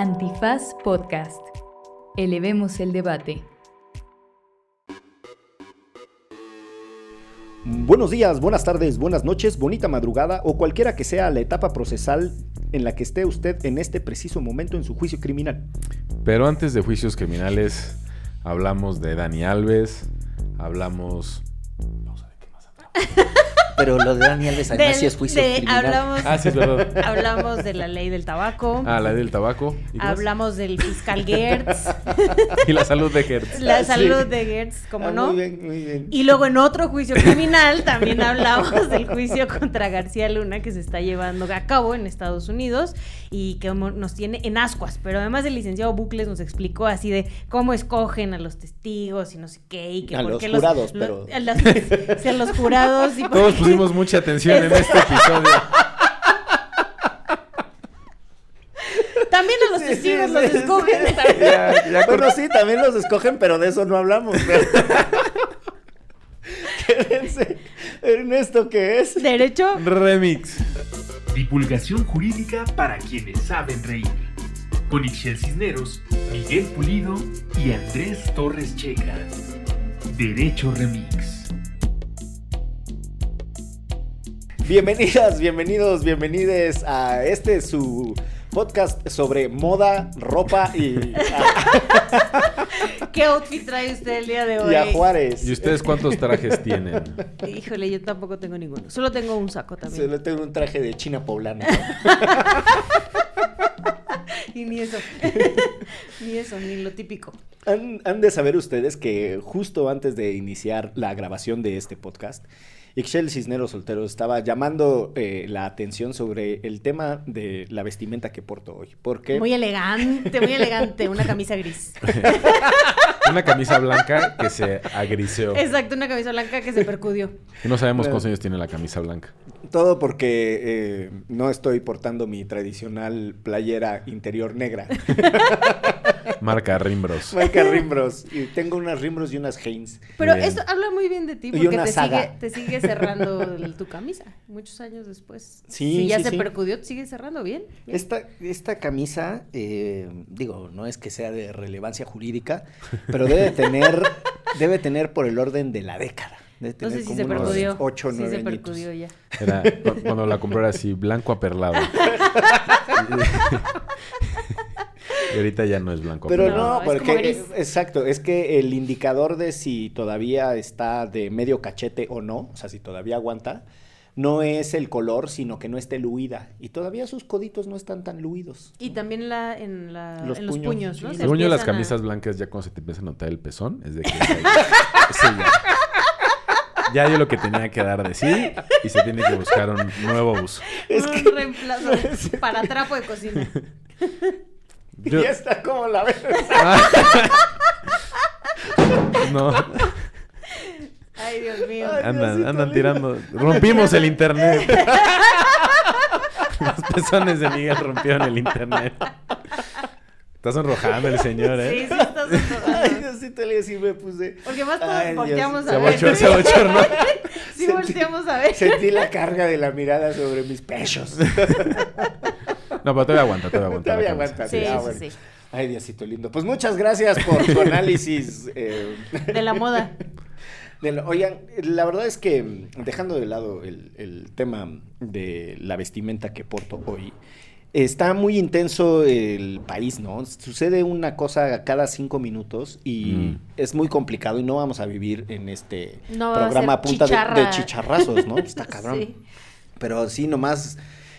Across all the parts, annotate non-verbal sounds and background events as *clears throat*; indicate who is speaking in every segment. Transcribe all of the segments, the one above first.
Speaker 1: Antifaz Podcast. Elevemos el debate.
Speaker 2: Buenos días, buenas tardes, buenas noches, bonita madrugada o cualquiera que sea la etapa procesal en la que esté usted en este preciso momento en su juicio criminal.
Speaker 3: Pero antes de juicios criminales, hablamos de Dani Alves, hablamos...
Speaker 2: Pero lo de Dani Alves además sí es juicio
Speaker 4: de-
Speaker 2: criminal.
Speaker 4: hablamos,
Speaker 3: Ah, sí, es verdad. *laughs*
Speaker 4: hablamos de la ley del tabaco.
Speaker 3: Ah, la del tabaco.
Speaker 4: Hablamos del fiscal Gertz, *laughs*
Speaker 3: y la salud de Hertz.
Speaker 4: la
Speaker 2: Sí.
Speaker 4: salud de Gertz, como
Speaker 2: Ah,
Speaker 4: no.
Speaker 2: Muy bien, muy bien.
Speaker 4: Y luego en otro juicio criminal también hablamos del juicio contra García Luna que se está llevando a cabo en Estados Unidos y que nos tiene en ascuas. Pero además el licenciado Bucles nos explicó así de cómo escogen a los testigos y no sé qué. Y que
Speaker 2: A
Speaker 4: por
Speaker 2: los
Speaker 4: qué
Speaker 2: jurados, pero-
Speaker 4: a los, *laughs* sí, a los jurados. Y por
Speaker 3: Todos
Speaker 4: qué-
Speaker 3: pusimos mucha atención en este episodio.
Speaker 4: También a los testigos
Speaker 2: sí,
Speaker 4: los
Speaker 2: sí,
Speaker 4: escogen.
Speaker 2: sí.
Speaker 3: Ya, ya
Speaker 2: Bueno, sí, también los escogen, pero de eso no hablamos. *laughs* Quédense. Ernesto, ¿qué es?
Speaker 4: Derecho.
Speaker 3: Remix.
Speaker 5: Divulgación jurídica para quienes saben reír. Con Ixel Cisneros, Miguel Pulido y Andrés Torres Checa. Derecho Remix.
Speaker 2: Bienvenidas, bienvenidos, bienvenides a este su podcast sobre moda, ropa y, *laughs*
Speaker 4: ¿Qué outfit trae usted el día de hoy?
Speaker 2: y a Juárez.
Speaker 3: ¿Y ustedes cuántos trajes *laughs* tienen?
Speaker 4: Híjole, yo tampoco tengo ninguno. Solo tengo un saco también.
Speaker 2: Se le tengo un traje de china poblana. *laughs*
Speaker 4: Y ni eso. ni eso, ni lo típico.
Speaker 2: Han, han de saber ustedes que justo antes de iniciar la grabación de este podcast, Ixchel Cisneros Soltero estaba llamando eh, la atención sobre el tema de la vestimenta que porto hoy. Porque
Speaker 4: Muy elegante, muy elegante. Una camisa gris. *laughs*
Speaker 3: Una camisa blanca que se agriseó.
Speaker 4: Exacto, una camisa blanca que se percudió.
Speaker 3: Y no sabemos cuántos años tiene la camisa blanca.
Speaker 2: todo porque eh, no estoy portando mi tradicional playera interior negra. *laughs*
Speaker 3: Marca Rimbros. *laughs*
Speaker 2: Marca Rimbros. Y tengo unas Rimbros y unas Hanes.
Speaker 4: Pero
Speaker 3: Bien.
Speaker 4: eso habla muy bien de ti
Speaker 2: Y
Speaker 4: porque
Speaker 2: una
Speaker 4: te
Speaker 2: saga.
Speaker 4: sigue, te sigue cerrando el- tu camisa. Muchos años después.
Speaker 2: Sí,
Speaker 4: Si ya
Speaker 2: sí,
Speaker 4: se
Speaker 2: sí.
Speaker 4: percudió, te sigue cerrando bien. bien.
Speaker 2: Esta, esta camisa, eh, digo, no es que sea de relevancia jurídica, pero debe *laughs* tener, debe tener por el orden de la década. Debe
Speaker 4: No sé si
Speaker 2: como
Speaker 4: se
Speaker 2: unos
Speaker 4: percudió.
Speaker 2: Ocho,
Speaker 4: sí
Speaker 2: nueve
Speaker 4: se
Speaker 2: añitos.
Speaker 4: percudió ya.
Speaker 3: Era cu- cuando la compré era así, blanco aperlado. *laughs* y ahorita ya no es blanco
Speaker 2: Pero no, porque, exacto, es que el indicador de si todavía está de medio cachete o no, o sea, si todavía aguanta, no es el color, sino que no esté luida. Y todavía sus coditos no están tan luidos.
Speaker 4: Y también la, en, la,
Speaker 2: Los
Speaker 4: en los
Speaker 2: puños,
Speaker 4: puños,
Speaker 2: sí.
Speaker 4: ¿no? Se
Speaker 3: Según yo, las
Speaker 4: a-
Speaker 3: camisas blancas, ya cuando se te empieza a notar el pezón, es de que. Ya. *laughs* Ya dio lo que tenía que dar de sí y se tiene que buscar un nuevo uso.
Speaker 2: Es
Speaker 4: un
Speaker 2: que-
Speaker 4: reemplazo *laughs* para trapo de cocina. *laughs*
Speaker 3: Yo-
Speaker 2: Ya está como la ves. *laughs*
Speaker 3: no,
Speaker 4: Ay, Dios mío.
Speaker 2: Ay,
Speaker 3: andan,
Speaker 2: Diosito
Speaker 3: andan
Speaker 2: lindo.
Speaker 3: tirando. Rompimos el internet. *laughs* Los pezones de Miguel rompieron el internet. Está sonrojando el señor,
Speaker 4: Sí,
Speaker 3: ¿eh?
Speaker 4: sí, estás
Speaker 2: Ay,
Speaker 4: enojando.
Speaker 2: Diosito, le sí me puse.
Speaker 4: Porque más todos
Speaker 2: Ay,
Speaker 4: volteamos a ver.
Speaker 3: abochornó, se abochornó.
Speaker 4: Sí,
Speaker 2: Sentí-
Speaker 4: volteamos a ver.
Speaker 2: Sentí la carga de la mirada sobre mis pechos. *laughs*
Speaker 3: No, pero todavía aguanta, todavía aguanta.
Speaker 2: Todavía aguanta.
Speaker 4: Sí,
Speaker 2: ah,
Speaker 4: sí,
Speaker 2: bueno.
Speaker 4: sí.
Speaker 2: Ay, Diosito lindo. Pues muchas gracias por tu *laughs* análisis. eh,
Speaker 4: De la moda.
Speaker 2: de lo- oigan, la verdad es que dejando de lado el, el tema de la vestimenta que porto hoy, está muy intenso el país, ¿no? Sucede una cosa cada cinco minutos y
Speaker 3: Mm.
Speaker 2: es muy complicado y no vamos a vivir en este
Speaker 4: No
Speaker 2: programa a punta de- de,
Speaker 4: chicharra.
Speaker 2: chicharrazos, ¿no? Está *laughs* cabrón.
Speaker 4: Sí.
Speaker 2: Pero sí, nomás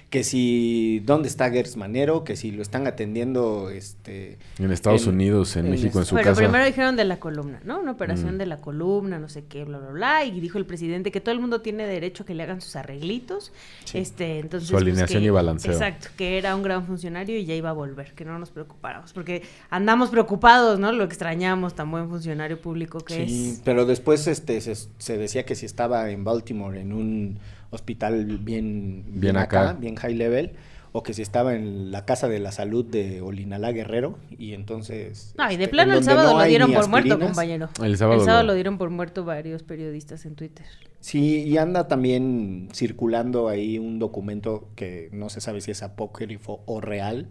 Speaker 2: que si dónde está Gers Manero, que si lo están atendiendo este
Speaker 3: En Estados
Speaker 2: En-
Speaker 3: Unidos, en,
Speaker 2: en
Speaker 3: México, en su
Speaker 4: Pero
Speaker 3: casa.
Speaker 4: primero dijeron de la columna, ¿no? Una operación
Speaker 3: Mm.
Speaker 4: de la columna, no sé qué, bla, bla, bla. Y dijo el presidente que todo el mundo tiene derecho a que le hagan sus arreglitos.
Speaker 2: Sí.
Speaker 4: Este, entonces,
Speaker 3: Su alineación
Speaker 4: que-
Speaker 3: y balanceo.
Speaker 4: Exacto, que era un gran funcionario y ya iba a volver, que no nos preocupáramos. Porque andamos preocupados, ¿no? Lo extrañamos, tan buen funcionario público que
Speaker 2: Sí,
Speaker 4: es.
Speaker 2: pero después este se, se decía que si estaba en Baltimore en un hospital bien
Speaker 3: Bien acá.
Speaker 2: bien high level o que si estaba en la casa de la salud de Olinalá Guerrero y entonces
Speaker 4: No, y de
Speaker 2: este,
Speaker 4: plano el sábado
Speaker 2: no
Speaker 4: lo dieron por muerto, compañero.
Speaker 3: El sábado lo-
Speaker 4: lo dieron por muerto varios periodistas en Twitter.
Speaker 2: Sí, y anda también circulando ahí un documento que no se sabe si es apócrifo o real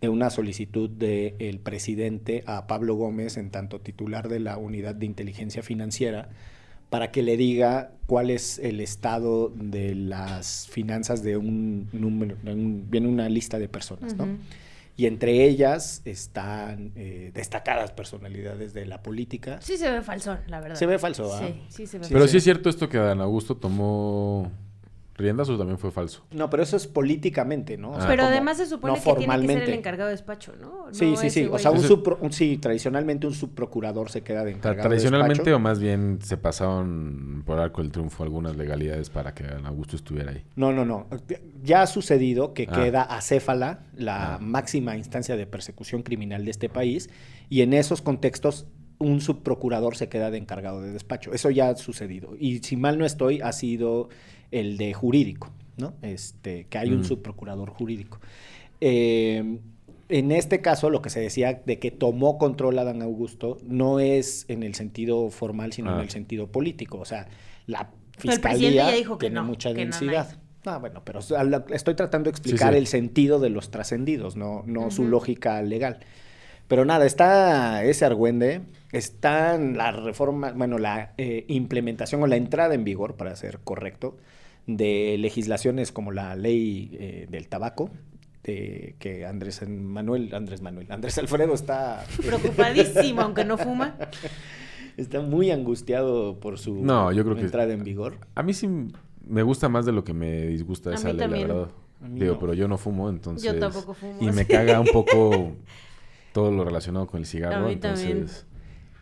Speaker 2: de una solicitud del presidente a Pablo Gómez, en tanto titular de la Unidad de Inteligencia Financiera, para que le diga cuál es el estado de las finanzas de un número, de un- viene una lista de personas, ¿no? Y entre ellas están eh, destacadas personalidades de la política.
Speaker 4: Sí se ve falsón, la verdad.
Speaker 2: Se ve falso, ¿ah?
Speaker 4: Sí, sí se ve
Speaker 3: Pero sí es cierto esto que Dan Augusto tomó riendas o también fue falso.
Speaker 2: No, pero eso es políticamente, ¿no? O sea,
Speaker 4: Pero
Speaker 2: como-
Speaker 4: además se supone
Speaker 2: no
Speaker 4: que tiene que ser el encargado de despacho, ¿no?
Speaker 2: Sí,
Speaker 4: No
Speaker 2: sí, sí. O sea, un, subpro- un- sí, tradicionalmente un subprocurador se queda de encargado de
Speaker 3: tradicionalmente
Speaker 2: despacho.
Speaker 3: o más bien se pasaron por arco del triunfo algunas legalidades para que Augusto estuviera ahí.
Speaker 2: No, no, no. Ya ha sucedido que
Speaker 3: Ah.
Speaker 2: queda acéfala, la
Speaker 3: Ah.
Speaker 2: máxima instancia de persecución criminal de este país, y en esos contextos un subprocurador se queda de encargado de despacho. Eso ya ha sucedido. Y si mal no estoy, ha sido el de jurídico, ¿no? Este, que hay un
Speaker 3: Mm.
Speaker 2: subprocurador jurídico. Eh, en este caso, lo que se decía de que tomó control Adán Augusto no es en el sentido formal, sino en
Speaker 3: Ah.
Speaker 2: el sentido político. O sea, la fiscalía
Speaker 4: ya dijo que
Speaker 2: tiene
Speaker 4: no,
Speaker 2: mucha
Speaker 4: que no, no
Speaker 2: densidad.
Speaker 4: hay.
Speaker 2: Ah, bueno, pero estoy tratando de explicar
Speaker 3: sí.
Speaker 2: el sentido de los trascendidos, no, no su lógica legal. Pero nada, está ese argüende, está la reforma, bueno, la eh, implementación o la entrada en vigor, para ser correcto, de legislaciones como la ley eh, del tabaco, de que Andrés Manuel, Andrés Manuel, Andrés Alfredo está, *laughs*
Speaker 4: Preocupadísimo, aunque no fuma.
Speaker 2: está muy angustiado por su
Speaker 3: No, yo creo que-
Speaker 2: entrada en vigor.
Speaker 3: A mí sí me gusta más de lo que me disgusta
Speaker 4: A
Speaker 3: esa ley, la verdad. Digo,
Speaker 2: no.
Speaker 3: pero yo no fumo, entonces...
Speaker 4: tampoco fumo,
Speaker 3: Y me caga un poco todo lo relacionado con el cigarro,
Speaker 4: A mí también.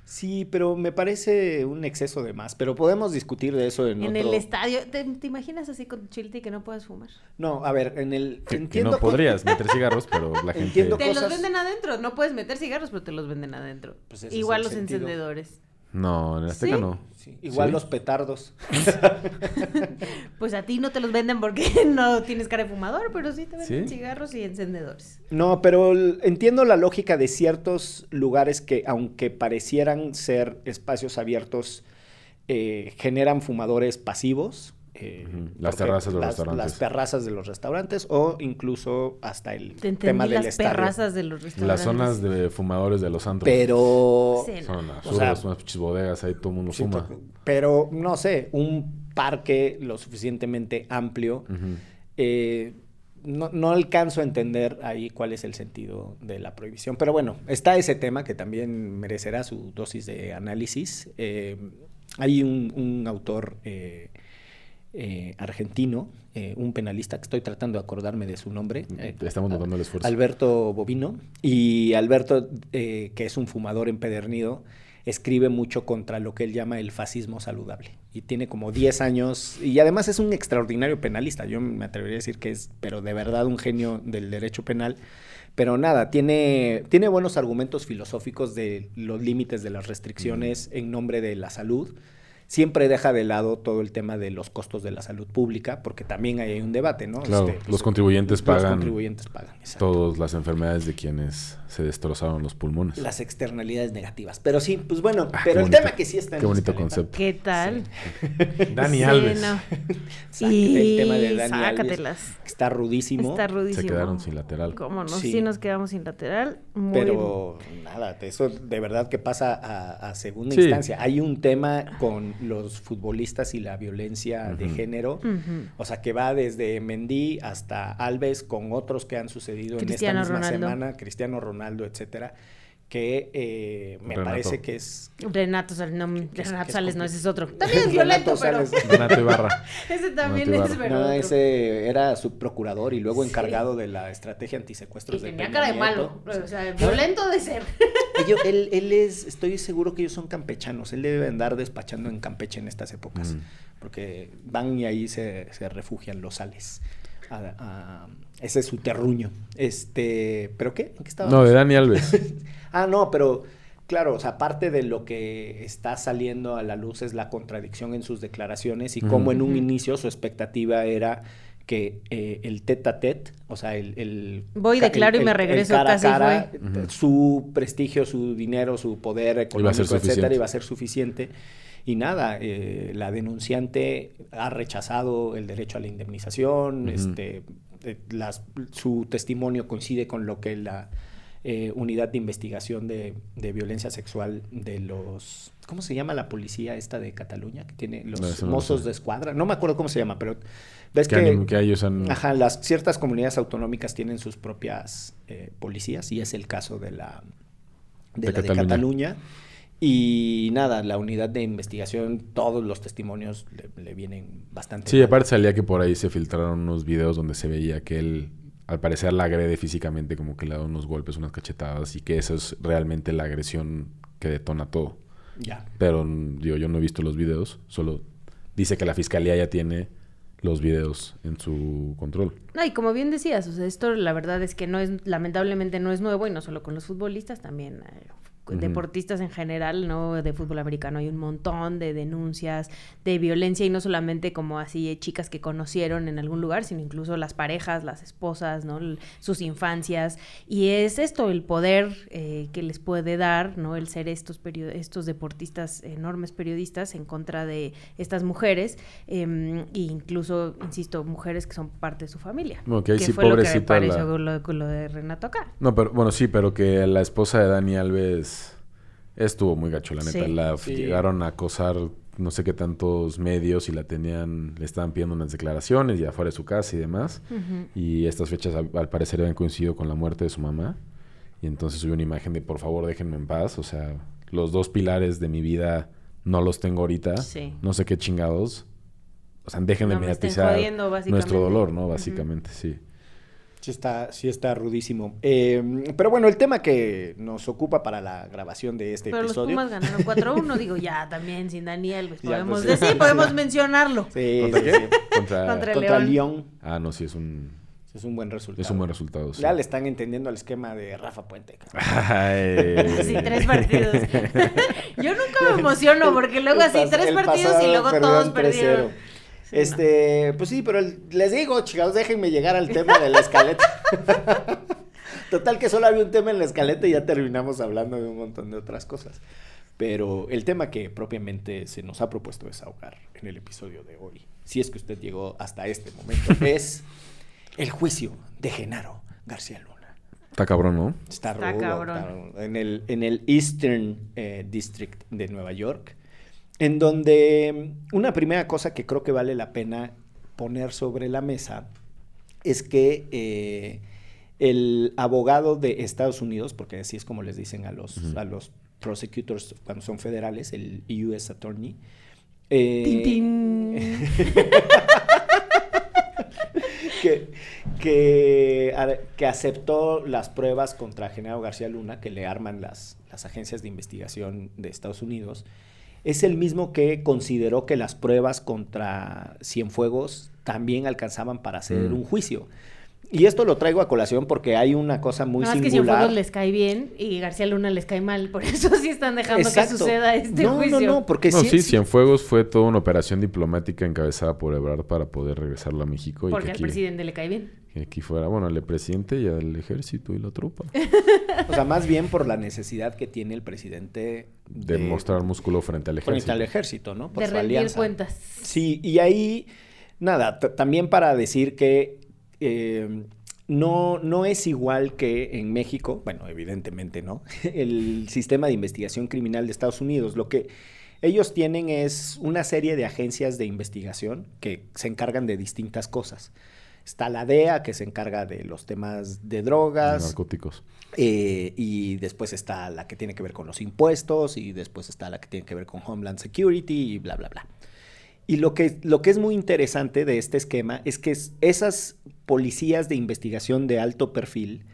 Speaker 2: Sí, pero me parece un exceso de más. Pero podemos discutir de eso en,
Speaker 4: En
Speaker 2: otro...
Speaker 4: el estadio. ¿Te, te imaginas así con chilti que no puedes fumar?
Speaker 2: No, a ver, en el...
Speaker 3: Que, que
Speaker 2: entiendo
Speaker 3: no podrías *laughs* meter cigarros, pero la gente...
Speaker 2: Entiendo
Speaker 4: Te
Speaker 2: cosas-
Speaker 4: los venden adentro. No puedes meter cigarros, pero te los venden adentro.
Speaker 2: Pues
Speaker 4: Igual los
Speaker 2: sentido.
Speaker 4: encendedores.
Speaker 3: No, en el Azteca
Speaker 4: ¿Sí?
Speaker 3: no.
Speaker 2: Sí, igual
Speaker 3: ¿Sí?
Speaker 2: los petardos. *laughs*
Speaker 4: Pues a ti no te los venden porque *laughs* no tienes cara de fumador, pero sí te venden
Speaker 3: ¿Sí?
Speaker 4: cigarros y encendedores.
Speaker 2: No, pero entiendo la lógica de ciertos lugares que, aunque parecieran ser espacios abiertos, eh, generan fumadores pasivos. Eh,
Speaker 3: las terrazas de los
Speaker 2: las-
Speaker 3: restaurantes.
Speaker 2: Las terrazas de los restaurantes o incluso hasta el
Speaker 4: Te
Speaker 2: tema del
Speaker 4: las
Speaker 2: estadio.
Speaker 4: perrazas de los restaurantes.
Speaker 3: Las zonas de fumadores de los antros.
Speaker 2: Pero...
Speaker 4: Sí, no.
Speaker 3: Son
Speaker 2: O sea,
Speaker 3: unas pinches bodegas, ahí todo el mundo
Speaker 2: Sí,
Speaker 3: fuma.
Speaker 2: pero no sé, un parque lo suficientemente amplio. Eh, no, no alcanzo a entender ahí cuál es el sentido de la prohibición. Pero bueno, está ese tema que también merecerá su dosis de análisis. Eh, hay un, un autor eh, eh, argentino, eh, un penalista que estoy tratando de acordarme de su nombre. eh,
Speaker 3: Estamos notando el esfuerzo.
Speaker 2: Alberto Bovino. Y Alberto, que es un fumador empedernido, escribe mucho contra lo que él llama el fascismo saludable. Y tiene como 10 años, y además es un extraordinario penalista. Yo me atrevería a decir que es, pero de verdad, un genio del derecho penal. Pero nada, tiene, tiene buenos argumentos filosóficos de los límites de las restricciones en nombre de la salud. Siempre deja de lado todo el tema de los costos de la salud pública, porque también hay un debate, ¿no?
Speaker 3: Claro,
Speaker 2: Este,
Speaker 3: los contribuyentes
Speaker 2: Los
Speaker 3: pagan
Speaker 2: contribuyentes pagan, exacto.
Speaker 3: todas las enfermedades de quienes se destrozaron los pulmones.
Speaker 2: las externalidades negativas. Pero sí, pues bueno,
Speaker 3: Ah,
Speaker 2: pero el
Speaker 3: bonito-
Speaker 2: tema que sí está en
Speaker 3: Qué bonito
Speaker 2: escaleta,
Speaker 3: concepto.
Speaker 4: ¿Qué tal? *laughs*
Speaker 3: Dani
Speaker 4: Sí,
Speaker 3: Alves.
Speaker 4: no. *laughs*
Speaker 2: saca- el tema de
Speaker 4: Y
Speaker 2: Dani Alves, que está rudísimo.
Speaker 4: Está rudísimo.
Speaker 3: Se quedaron sin lateral.
Speaker 4: ¿Cómo no?
Speaker 2: Sí.
Speaker 4: Sí. nos quedamos sin lateral. Muy...
Speaker 2: Pero nada, eso de verdad que pasa a, a segunda
Speaker 3: Sí.
Speaker 2: instancia. Hay un tema con los futbolistas y la violencia de género. O sea, que va desde Mendy hasta Alves con otros que han sucedido
Speaker 4: Cristiano
Speaker 2: en esta misma
Speaker 4: Ronaldo.
Speaker 2: semana, Cristiano Ronaldo, etcétera, que eh, me
Speaker 3: Renato.
Speaker 2: parece que es
Speaker 4: Renato Sales, no, Renato Sales no, ese es otro. *laughs* También es violento,
Speaker 2: Renato
Speaker 4: pero
Speaker 2: Sales. *laughs*
Speaker 3: Renato Ibarra.
Speaker 4: ese también
Speaker 3: Renato
Speaker 4: es pero
Speaker 2: No, ese era subprocurador y luego
Speaker 4: Sí.
Speaker 2: encargado de la estrategia
Speaker 4: Y
Speaker 2: antisecuestros de
Speaker 4: tenía
Speaker 2: Peña
Speaker 4: cara de
Speaker 2: Nieto.
Speaker 4: malo. O sea, violento de ser.
Speaker 2: Ellos- *laughs* él, él es, estoy seguro que ellos son campechanos. Él debe andar despachando en Campeche en estas épocas.
Speaker 3: Mm.
Speaker 2: Porque van y ahí se, se refugian los sales. A- a- ese es su terruño. Este, ¿pero qué? ¿En qué estábamos?
Speaker 3: No, de Dani Alves.
Speaker 2: Ah, no, pero claro, o sea, parte de lo que está saliendo a la luz es la contradicción en sus declaraciones y
Speaker 3: Ujú.
Speaker 2: cómo en un inicio su expectativa era que eh, el tete a tete, o sea, el... el
Speaker 4: Voy, declaro
Speaker 2: el-
Speaker 4: y me regreso,
Speaker 2: cara a
Speaker 4: casi
Speaker 2: cara,
Speaker 3: fue.
Speaker 2: Su prestigio, su dinero, su poder económico, etcétera, iba a ser suficiente. y nada, eh, la denunciante ha rechazado el derecho a la indemnización, este, eh, las- su testimonio coincide con lo que la eh, unidad de investigación de, de violencia sexual de los... ¿Cómo se llama la policía esta de Cataluña? Que tiene los
Speaker 3: No, no
Speaker 2: mozos de escuadra. No me acuerdo cómo se llama, pero ves
Speaker 3: Que,
Speaker 2: que...
Speaker 3: que ellos han...
Speaker 2: Ajá, las ciertas comunidades autonómicas tienen sus propias eh, policías y es el caso de la de,
Speaker 3: De
Speaker 2: la de
Speaker 3: Cataluña.
Speaker 2: Cataluña. Y nada, la unidad de investigación, todos los testimonios le, le vienen bastante.
Speaker 3: Sí,
Speaker 2: mal.
Speaker 3: aparte salía que por ahí se filtraron unos videos donde se veía que él, al parecer, la agrede físicamente, como que le da unos golpes, unas cachetadas, y que eso es realmente la agresión que detona todo.
Speaker 2: Ya.
Speaker 3: Pero, mm, digo, yo no he visto los videos, solo dice que la fiscalía ya tiene los videos en su control.
Speaker 4: No, y como bien decías, o sea, esto la verdad es que no es, lamentablemente no es nuevo y no solo con los futbolistas, también eh. Deportistas en general, ¿no? De fútbol americano hay un montón de denuncias de violencia y no solamente como así eh, chicas que conocieron en algún lugar, sino incluso las parejas, las esposas, ¿no? Sus infancias. Y es esto, el poder eh, que les puede dar, ¿no? El ser estos, perio- estos deportistas, enormes periodistas en contra de estas mujeres, em, e incluso, insisto, mujeres que son parte de su familia.
Speaker 3: Bueno, que ahí sí,
Speaker 4: fue lo que
Speaker 3: pobrecita
Speaker 4: pareció
Speaker 3: la-
Speaker 4: lo, lo de Renato acá.
Speaker 3: No, pero bueno, sí, pero que la esposa de Dani Alves estuvo muy gacho, la neta.
Speaker 4: Sí.
Speaker 3: La
Speaker 2: Sí.
Speaker 3: llegaron a acosar no sé qué tantos medios y la tenían, le estaban pidiendo unas declaraciones y afuera de su casa y demás. Y estas fechas al, al parecer habían coincidido con la muerte de su mamá. Y entonces subió una imagen de por favor déjenme en paz. O sea, los dos pilares de mi vida no los tengo ahorita.
Speaker 4: Sí.
Speaker 3: No sé qué chingados. O sea, dejen de
Speaker 4: No me
Speaker 3: mediatizar
Speaker 4: jodiendo,
Speaker 3: nuestro dolor, ¿no? Básicamente, sí.
Speaker 2: Sí está, sí está rudísimo. Eh, pero bueno, el tema que nos ocupa para la grabación de este
Speaker 4: Pero los
Speaker 2: episodio.
Speaker 4: Pumas ganaron 4-1, digo, ya también sin Daniel, pues
Speaker 2: Ya,
Speaker 4: podemos
Speaker 2: pues, sí.
Speaker 4: decir, *laughs* podemos mencionarlo.
Speaker 2: Sí,
Speaker 3: ¿Contra
Speaker 2: sí,
Speaker 3: qué? Contra...
Speaker 4: Contra León.
Speaker 2: León.
Speaker 3: Ah, no, sí, es un,
Speaker 2: Es un buen resultado.
Speaker 3: es un buen resultado. sí.
Speaker 2: Ya le están entendiendo el esquema de Rafa Puente. cabrón.
Speaker 3: Ay.
Speaker 4: Sí, tres partidos. *laughs* Yo nunca me emociono porque luego
Speaker 2: El
Speaker 4: así, tres partidos y luego todos perdieron.
Speaker 2: 3-0. Este, pues sí, pero el- les digo, chicos, déjenme llegar al tema de la escaleta. *laughs* Total que solo había un tema en la escaleta y ya terminamos hablando de un montón de otras cosas. Pero el tema que propiamente se nos ha propuesto desahogar en el episodio de hoy, si es que usted llegó hasta este momento, *laughs* es el juicio de Genaro García Luna.
Speaker 3: Está cabrón, ¿no?
Speaker 2: Está,
Speaker 4: Está
Speaker 2: rudo,
Speaker 4: cabrón.
Speaker 2: está. En el, en el Eastern eh, District de Nueva York, en donde mm, una primera cosa que creo que vale la pena poner sobre la mesa es que eh, el abogado de Estados Unidos, porque así es como les dicen a los, a los prosecutors cuando son federales, el US Attorney, eh,
Speaker 4: Tin, tin. *laughs*
Speaker 2: que, que, a- que aceptó las pruebas contra Genaro García Luna que le arman las, las agencias de investigación de Estados Unidos, es el mismo que consideró que las pruebas contra Cienfuegos también alcanzaban para hacer
Speaker 3: Mm.
Speaker 2: un juicio. Y esto lo traigo a colación porque hay una cosa muy
Speaker 4: que
Speaker 2: singular.
Speaker 4: Cienfuegos les cae bien y García Luna les cae mal, por *laughs* eso sí están dejando
Speaker 2: Exacto.
Speaker 4: que suceda este
Speaker 2: no,
Speaker 4: juicio.
Speaker 2: No, no, porque
Speaker 3: no,
Speaker 2: sí-
Speaker 3: Cienfuegos fue toda una operación diplomática encabezada por Ebrard para poder regresarlo a México y
Speaker 4: Porque
Speaker 3: que
Speaker 4: al
Speaker 3: aquí,
Speaker 4: presidente le cae bien.
Speaker 3: Que aquí fuera, bueno, al presidente y al ejército y la tropa. *laughs*
Speaker 2: O sea, más bien por la necesidad que tiene el presidente
Speaker 3: De mostrar músculo frente al
Speaker 2: frente
Speaker 3: ejército.
Speaker 2: al ejército, ¿no? Por
Speaker 4: de
Speaker 2: su
Speaker 4: rendir
Speaker 2: alianza.
Speaker 4: cuentas.
Speaker 2: Sí, y ahí, nada, también para decir que eh, no, no es igual que en México, bueno, evidentemente no, *laughs* el sistema de investigación criminal de Estados Unidos. Lo que ellos tienen es una serie de agencias de investigación que se encargan de distintas cosas. Está la DEA, que se encarga de los temas de
Speaker 3: de
Speaker 2: drogas,
Speaker 3: narcóticos.
Speaker 2: eh, y después está la que tiene que ver con los impuestos, y después está la que tiene que ver con Homeland Security, y bla, bla, bla. Y lo que, lo que es muy interesante de este esquema es que es- esas policías de investigación de alto perfil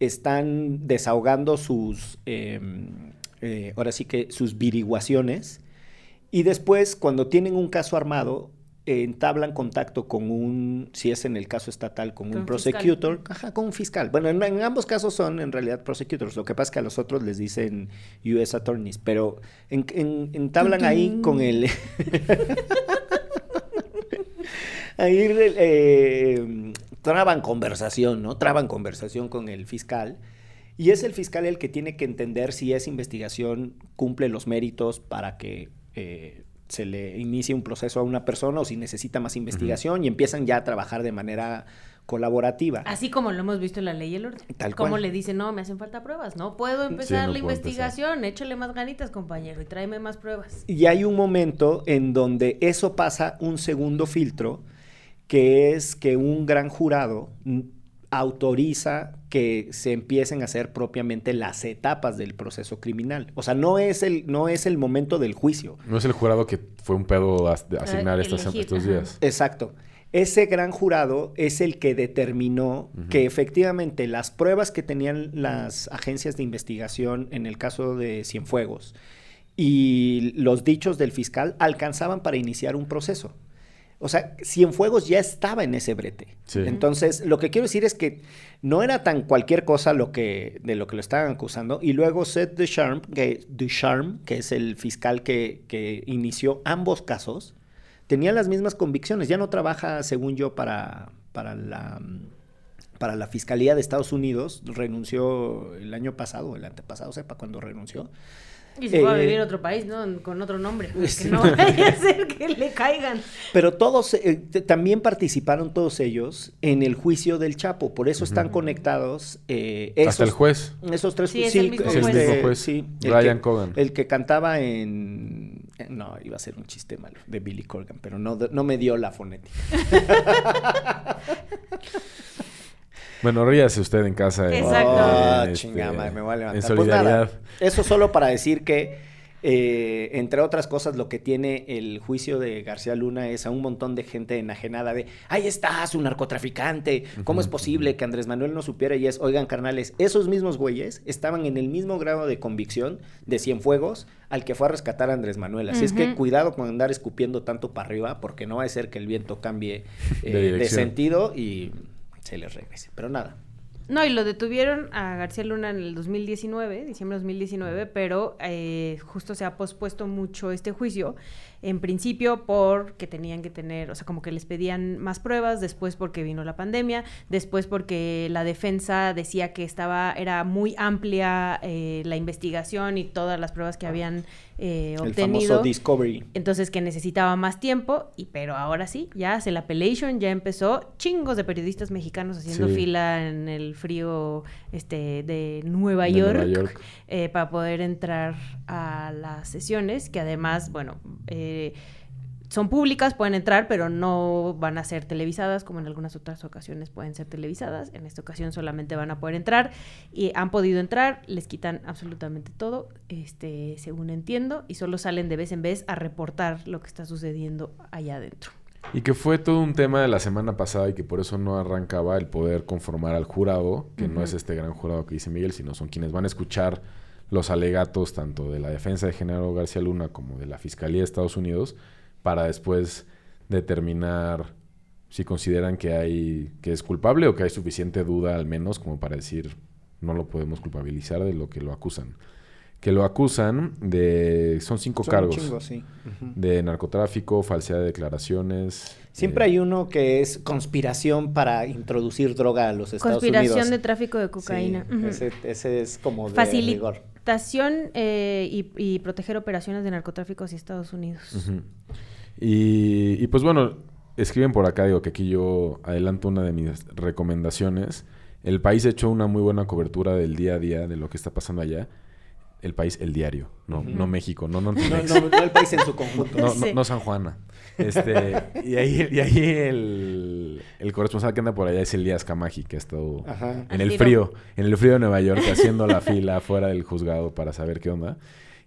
Speaker 2: están desahogando sus, eh, eh, ahora sí que sus viriguaciones, y después cuando tienen un caso armado, entablan contacto con un, si es en el caso estatal, con,
Speaker 4: Con
Speaker 2: un
Speaker 4: fiscal.
Speaker 2: prosecutor, ajá, con un fiscal. Bueno, en, en ambos casos son en realidad prosecutors, lo que pasa es que a los otros les dicen US attorneys, pero en- en- entablan ahí con el... *laughs* ahí eh, traban conversación, ¿no? Traban conversación con el fiscal. Y es el fiscal el que tiene que entender si esa investigación cumple los méritos para que eh, se le inicia un proceso a una persona o si necesita más investigación y empiezan ya a trabajar de manera colaborativa.
Speaker 4: Así como lo hemos visto en la ley y el orden.
Speaker 2: Tal
Speaker 4: como
Speaker 2: cual.
Speaker 4: le dicen, no, me hacen falta pruebas, no puedo empezar
Speaker 3: no
Speaker 4: la
Speaker 3: puedo
Speaker 4: investigación, échale más ganitas, compañero, y tráeme más pruebas.
Speaker 2: Y hay un momento en donde eso pasa un segundo filtro, que es que un gran jurado autoriza que se empiecen a hacer propiamente las etapas del proceso criminal. O sea, no es el, no es el momento del juicio.
Speaker 3: No es el jurado que fue un pedo as- de asignar
Speaker 4: Ah,
Speaker 3: estas- estos días.
Speaker 2: Exacto. Ese gran jurado es el que determinó que efectivamente las pruebas que tenían las agencias de investigación en el caso de Cienfuegos y los dichos del fiscal alcanzaban para iniciar un proceso. O sea, Cienfuegos ya estaba en ese brete.
Speaker 3: Sí.
Speaker 2: Entonces, lo que quiero decir es que no era tan cualquier cosa lo que, de lo que lo estaban acusando. Y luego Seth Ducharme, que, Ducharme, que es el fiscal que, que inició ambos casos, tenía las mismas convicciones. Ya no trabaja, según yo, para, para, la, para la Fiscalía de Estados Unidos. Renunció el año pasado, el antepasado, sepa cuándo renunció.
Speaker 4: Y se fue a
Speaker 2: Eh,
Speaker 4: vivir en otro país, ¿no? Con otro nombre. *laughs*
Speaker 2: sí.
Speaker 4: Que no vaya a ser que le caigan.
Speaker 2: Pero todos, eh, también participaron todos ellos en el juicio del Chapo, por eso están conectados eh, esos,
Speaker 3: Hasta el juez.
Speaker 2: Esos tres
Speaker 4: Sí, es el mismo
Speaker 3: Es el
Speaker 4: juez.
Speaker 3: mismo juez.
Speaker 2: sí, el
Speaker 3: Brian
Speaker 2: que-
Speaker 3: Cogan.
Speaker 2: El que cantaba en... eh, No, iba a ser un chiste malo de Billy Corgan, pero no, no me dio la fonética. *laughs* *laughs*
Speaker 3: Bueno, ríase usted en casa.
Speaker 4: Exacto.
Speaker 3: Este,
Speaker 2: madre, me voy a levantar.
Speaker 3: En
Speaker 2: Pues nada,
Speaker 3: solidaridad.
Speaker 2: eso solo para decir que, eh, entre otras cosas, lo que tiene el juicio de García Luna es a un montón de gente enajenada de, ahí está, su narcotraficante, ¿cómo es posible que Andrés Manuel no supiera? Y es, oigan, carnales, esos mismos güeyes estaban en el mismo grado de convicción de Cienfuegos al que fue a rescatar a Andrés Manuel. Así es que cuidado con andar escupiendo tanto para arriba, porque no va a ser que el viento cambie eh,
Speaker 3: De
Speaker 2: de,
Speaker 3: dirección.
Speaker 2: sentido y se les regrese. Pero nada.
Speaker 4: No, y lo detuvieron a García Luna en el 2019, diciembre de 2019, pero eh, justo se ha pospuesto mucho este juicio. En principio porque tenían que tener, o sea, como que les pedían más pruebas, después porque vino la pandemia, después porque la defensa decía que estaba, era muy amplia eh, la investigación y todas las pruebas que habían eh,
Speaker 2: El
Speaker 4: obtenido.
Speaker 2: famoso Discovery.
Speaker 4: Entonces que necesitaba más tiempo, y pero ahora sí, ya hace la appellation, ya empezó chingos de periodistas mexicanos haciendo
Speaker 3: Sí.
Speaker 4: fila en el frío este de Nueva
Speaker 3: De
Speaker 4: York,
Speaker 3: Nueva York.
Speaker 4: eh, para poder entrar a las sesiones, que además, bueno, eh, son públicas, pueden entrar, pero no van a ser televisadas, como en algunas otras ocasiones pueden ser televisadas. En esta ocasión solamente van a poder entrar y han podido entrar, les quitan absolutamente todo, este, según entiendo, y solo salen de vez en vez a reportar lo que está sucediendo allá adentro.
Speaker 3: Y que fue todo un tema de la semana pasada y que por eso no arrancaba el poder conformar al jurado, que no es este gran jurado que dice Miguel, sino son quienes van a escuchar los alegatos tanto de la defensa de Genaro García Luna como de la Fiscalía de Estados Unidos para después determinar si consideran que hay que es culpable o que hay suficiente duda al menos como para decir no lo podemos culpabilizar de lo que lo acusan. Que lo acusan de son cinco
Speaker 2: Son
Speaker 3: cargos
Speaker 2: chingo, sí. Ujú.
Speaker 3: de narcotráfico, falsedad de declaraciones.
Speaker 2: Siempre
Speaker 3: eh,
Speaker 2: hay uno que es conspiración para introducir droga a los Estados
Speaker 4: Conspiración
Speaker 2: Unidos.
Speaker 4: de tráfico de cocaína.
Speaker 2: Sí, ese, ese es como de rigor.
Speaker 4: Facilitación eh, y, y proteger operaciones de narcotráfico hacia Estados Unidos.
Speaker 3: Y, y pues bueno, escriben por acá, digo que aquí yo adelanto una de mis recomendaciones. El país ha hecho una muy buena cobertura del día a día de lo que está pasando allá. El país, el diario, no, no México, no, no,
Speaker 2: No, no, no el país en su conjunto.
Speaker 3: no, *laughs* no-
Speaker 4: Sí.
Speaker 3: no San Juana. Este, y ahí, y ahí el, el corresponsal que anda por allá es Elías Camaji, que ha estado
Speaker 2: Ajá.
Speaker 3: en el frío, en el frío de Nueva York, haciendo la *laughs* fila fuera del juzgado para saber qué onda.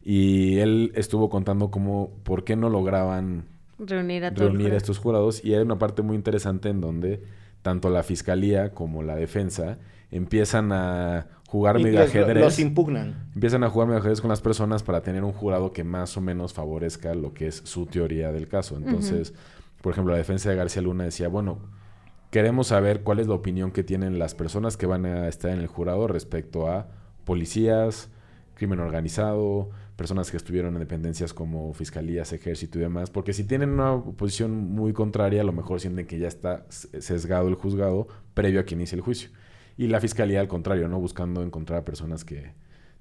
Speaker 3: Y él estuvo contando cómo, por qué no lograban
Speaker 4: Reunir a
Speaker 3: reunir estos jurados. Y hay una parte muy interesante en donde tanto la fiscalía como la defensa empiezan a jugar medio
Speaker 2: los,
Speaker 3: ajedrez.
Speaker 2: los impugnan.
Speaker 3: Empiezan a jugar medio ajedrez con las personas para tener un jurado que más o menos favorezca lo que es su teoría del caso. Entonces, por ejemplo, la defensa de García Luna decía, bueno, queremos saber cuál es la opinión que tienen las personas que van a estar en el jurado respecto a policías, crimen organizado, personas que estuvieron en dependencias como fiscalías, ejército y demás, porque si tienen una posición muy contraria, a lo mejor sienten que ya está sesgado el juzgado previo a que inicie el juicio. Y la fiscalía, al contrario, ¿no? Buscando encontrar personas que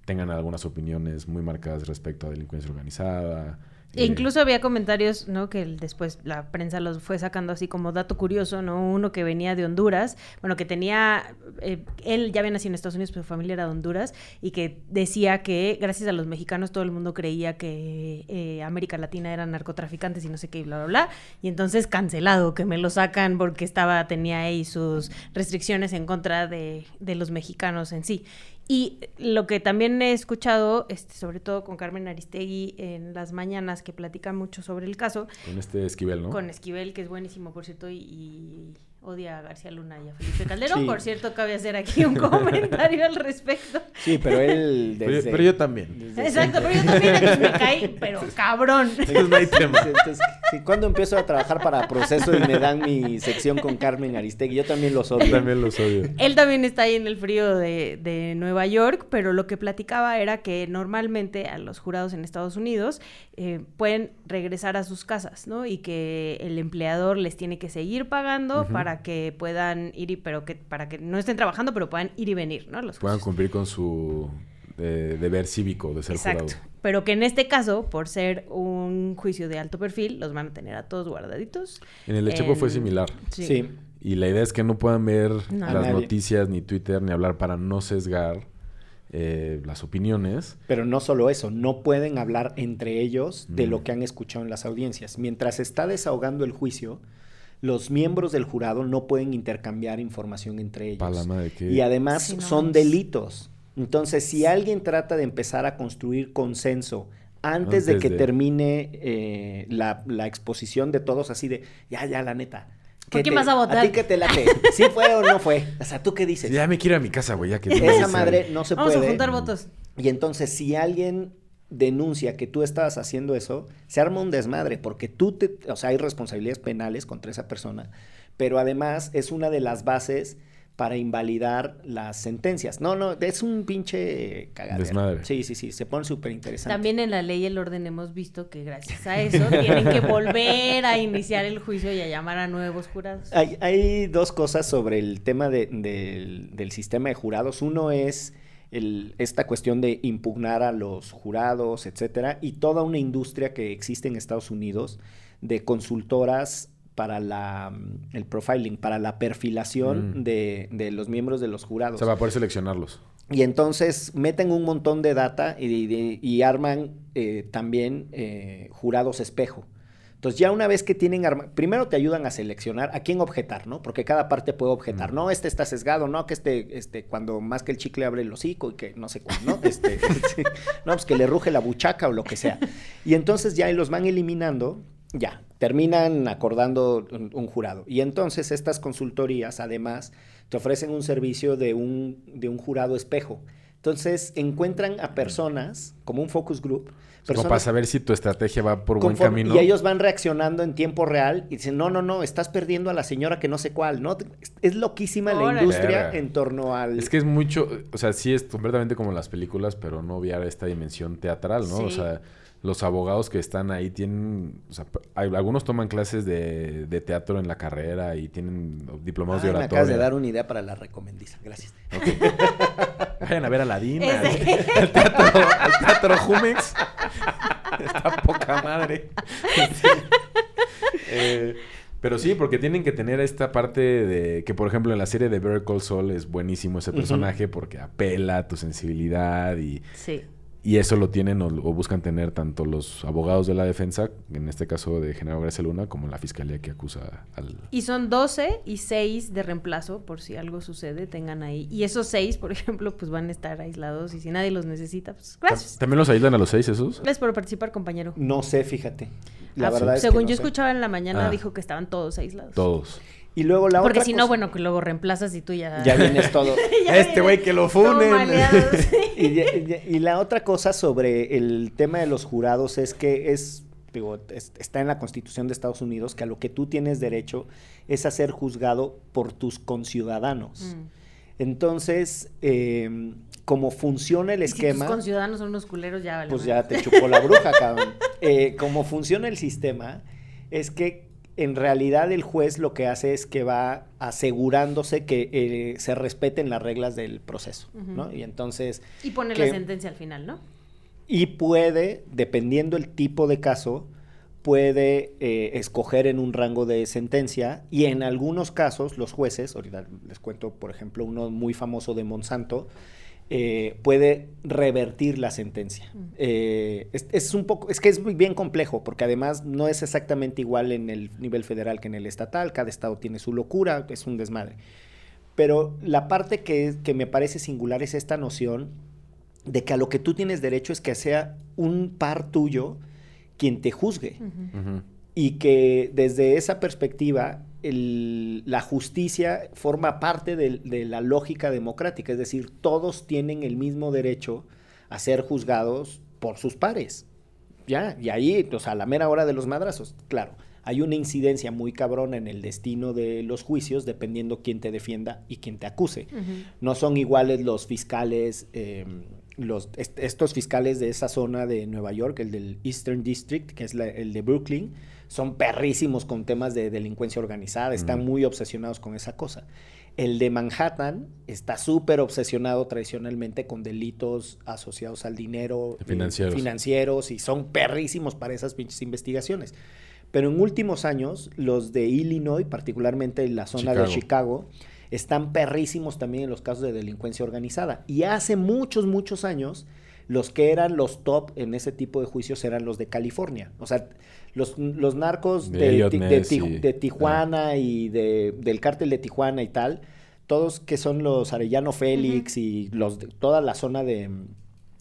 Speaker 3: tengan algunas opiniones muy marcadas respecto a delincuencia organizada,
Speaker 4: E incluso había comentarios, ¿no? Que después la prensa los fue sacando así como dato curioso, ¿no? Uno que venía de Honduras, bueno, que tenía, eh, él ya había nacido en Estados Unidos, pero su familia era de Honduras, y que decía que gracias a los mexicanos todo el mundo creía que eh, América Latina eran narcotraficantes y no sé qué, y bla, bla, bla. Y entonces cancelado, que me lo sacan porque estaba, tenía ahí sus restricciones en contra de, de los mexicanos en sí. Y lo que también he escuchado, este, sobre todo con Carmen Aristegui en las mañanas, que platica mucho sobre el caso.
Speaker 3: Con este Esquivel, ¿no?
Speaker 4: Con Esquivel, que es buenísimo, por cierto, y, y odia a García Luna y a Felipe Calderón. Sí. Por cierto, cabe hacer aquí un *laughs* comentario al respecto.
Speaker 2: Sí, pero él...
Speaker 3: Desde, pero, pero, yo también.
Speaker 4: Desde Exacto, pero yo también entonces me *laughs* caí, pero cabrón.
Speaker 3: Entonces no hay tema.
Speaker 2: Entonces, sí, cuando empiezo a trabajar para proceso y me dan mi sección con Carmen Aristegui, yo también los odio.
Speaker 3: Yo también los odio.
Speaker 4: Él también está ahí en el frío de, de Nueva York, pero lo que platicaba era que normalmente a los jurados en Estados Unidos eh, pueden regresar a sus casas, ¿no? Y que el empleador les tiene que seguir pagando uh -huh. para que puedan ir y, pero que para que no estén trabajando, pero puedan ir y venir, ¿no? Los
Speaker 3: puedan cumplir con su eh, deber cívico de ser
Speaker 4: Exacto.
Speaker 3: jurado.
Speaker 4: Pero que en este caso, por ser un juicio de alto perfil, los van a tener a todos guardaditos.
Speaker 3: En el de Chepo
Speaker 4: en...
Speaker 3: fue similar.
Speaker 4: Sí.
Speaker 2: sí.
Speaker 3: Y la idea es que no puedan ver
Speaker 4: No.
Speaker 3: las
Speaker 2: Nadie.
Speaker 3: noticias, ni Twitter, ni hablar para no sesgar eh, las opiniones.
Speaker 2: Pero no solo eso, no pueden hablar entre ellos de
Speaker 3: Mm.
Speaker 2: lo que han escuchado en las audiencias. Mientras está desahogando el juicio, los miembros del jurado no pueden intercambiar información entre ellos.
Speaker 3: Pa' la madre, que-
Speaker 2: Y además
Speaker 4: Sí, no
Speaker 2: son delitos. Entonces, si alguien trata de empezar a construir consenso antes, de que
Speaker 3: de-
Speaker 2: termine eh, la, la exposición de todos, así de, ya, ya, la neta.
Speaker 4: ¿Por
Speaker 2: ¿qué
Speaker 4: quién
Speaker 2: te-
Speaker 4: vas a votar?
Speaker 2: ¿A ti qué te late? ¿Sí fue o no fue? O sea, ¿tú qué dices?
Speaker 3: Ya me quiero ir a mi casa, güey, ya que... *laughs*
Speaker 2: Esa madre no se
Speaker 4: Vamos
Speaker 2: puede.
Speaker 4: a juntar votos.
Speaker 2: Y entonces, si alguien denuncia que tú estabas haciendo eso, se arma un desmadre, porque tú te, o sea, hay responsabilidades penales contra esa persona, pero además es una de las bases para invalidar las sentencias. No, no, es un pinche cagadero.
Speaker 3: Desmadre.
Speaker 2: Sí, sí, sí, se pone súper interesante.
Speaker 4: También en la ley y el orden hemos visto que gracias a eso tienen que volver a iniciar el juicio y a llamar a nuevos jurados.
Speaker 2: Hay, hay dos cosas sobre el tema de- del, del sistema de jurados. Uno es el- esta cuestión de impugnar a los jurados, etcétera, y toda una industria que existe en Estados Unidos de consultoras para la, mm, el profiling, para la perfilación
Speaker 3: Mm.
Speaker 2: de, de los miembros de los jurados.
Speaker 3: sea, va a poder seleccionarlos.
Speaker 2: Y entonces meten un montón de data y, y- y arman eh, también eh, jurados espejo. Entonces ya una vez que tienen arma, primero te ayudan a seleccionar a quién objetar, ¿no? Porque cada parte puede objetar,
Speaker 3: Mm.
Speaker 2: no, este está sesgado, no, que este, este, cuando más que el chicle abre el hocico y que no sé cuál, ¿no? *laughs* Este, no, pues que le ruge la buchaca o lo que sea. Y entonces ya los van eliminando, ya, terminan acordando un, un jurado. Y entonces estas consultorías, además, te ofrecen un servicio de un, de un jurado espejo. Entonces encuentran a personas, como un focus group,
Speaker 3: Como para saber si tu estrategia va por buen
Speaker 2: conforme-
Speaker 3: camino.
Speaker 2: y ellos van reaccionando en tiempo real y dicen, no, no, no, estás perdiendo a la señora que no sé cuál, ¿no? Es loquísima la industria
Speaker 3: Verga.
Speaker 2: en torno al...
Speaker 3: Es que es mucho, o sea, sí es completamente como las películas, pero no obviar esta dimensión teatral, ¿no? O sea, los abogados que están ahí tienen, o sea, hay- algunos toman clases de, de teatro en la carrera y tienen diplomados
Speaker 2: Ay,
Speaker 3: de
Speaker 2: me
Speaker 3: oratoria.
Speaker 2: acabas de dar una idea para la recomendiza, gracias. *laughs*
Speaker 3: Vayan a ver a al, *laughs* al teatro, al teatro Jumex. *laughs* Está poca madre. Sí. Eh, pero sí, porque tienen que tener esta parte de que, por ejemplo, en la serie de Better Call Saul es buenísimo ese personaje porque apela a tu sensibilidad y,
Speaker 4: Sí.
Speaker 3: Y eso lo tienen o, o buscan tener tanto los abogados de la defensa, en este caso de General García Luna, como la fiscalía que acusa al...
Speaker 4: Y son 12 y 6 de reemplazo, por si algo sucede, tengan ahí. Y esos 6, por *laughs* ejemplo, pues van a estar aislados y si nadie los necesita, pues gracias.
Speaker 3: ¿También los aíslan a los seis esos?
Speaker 4: Gracias por participar, compañero.
Speaker 2: No sé, fíjate. La
Speaker 4: Ah,
Speaker 2: verdad es que
Speaker 4: Según
Speaker 2: no
Speaker 4: yo
Speaker 2: sé.
Speaker 4: escuchaba en la mañana,
Speaker 3: Ah.
Speaker 4: dijo que estaban todos aislados.
Speaker 3: Todos.
Speaker 2: Y luego la
Speaker 4: Porque
Speaker 2: otra
Speaker 4: si no, bueno, que luego reemplazas y tú ya...
Speaker 2: Ya vienes *laughs* todo.
Speaker 4: Ya
Speaker 3: Este güey que lo funen. *laughs*
Speaker 2: y, y- y la otra cosa sobre el tema de los jurados es que es, digo, es- está en la Constitución de Estados Unidos que a lo que tú tienes derecho es a ser juzgado por tus conciudadanos.
Speaker 4: Mm.
Speaker 2: Entonces, eh, como funciona el
Speaker 4: Y si
Speaker 2: esquema,
Speaker 4: tus conciudadanos son unos culeros, ya vale.
Speaker 2: pues ya te chupó la bruja, *laughs* cabrón. Eh, como funciona el sistema, es que en realidad el juez lo que hace es que va asegurándose que eh, se respeten las reglas del proceso. ¿no? Y entonces
Speaker 4: Y pone
Speaker 2: que-
Speaker 4: la sentencia al final, ¿no?
Speaker 2: y puede, dependiendo el tipo de caso, puede eh, escoger en un rango de sentencia y en algunos casos los jueces, ahorita les cuento por ejemplo uno muy famoso de Monsanto, eh, puede revertir la sentencia. Eh, es, es, un poco, es que es muy bien complejo, porque además no es exactamente igual en el nivel federal que en el estatal, cada estado tiene su locura, es un desmadre. Pero la parte que, que me parece singular es esta noción de que a lo que tú tienes derecho es que sea un par tuyo quien te juzgue. Uh -huh. Y que desde esa perspectiva el, la justicia forma parte de, de, la lógica democrática, es decir, todos tienen el mismo derecho a ser juzgados por sus pares. Ya, y ahí, o sea, a la mera hora de los madrazos, claro, hay una incidencia muy cabrona en el destino de los juicios dependiendo quién te defienda y quién te acuse. Uh -huh. No son iguales los fiscales. Eh, los, est estos fiscales de esa zona de Nueva York, el del Eastern District, que es la, el de Brooklyn, son perrísimos con temas de delincuencia organizada, están muy obsesionados con esa cosa. El de Manhattan está súper obsesionado tradicionalmente con delitos asociados al dinero,
Speaker 3: financieros.
Speaker 2: Eh, financieros, y son perrísimos para esas pinches investigaciones. Pero en últimos años, los de Illinois, particularmente en la zona Chicago. de Chicago, están perrísimos también en los casos de delincuencia organizada. Y hace muchos, muchos años, los que eran los top en ese tipo de juicios eran los de California. O sea, los, los narcos de, de, de, Tijuana ah. y de, del cártel de Tijuana y tal, todos que son los Arellano Félix uh -huh. y los de toda la zona de,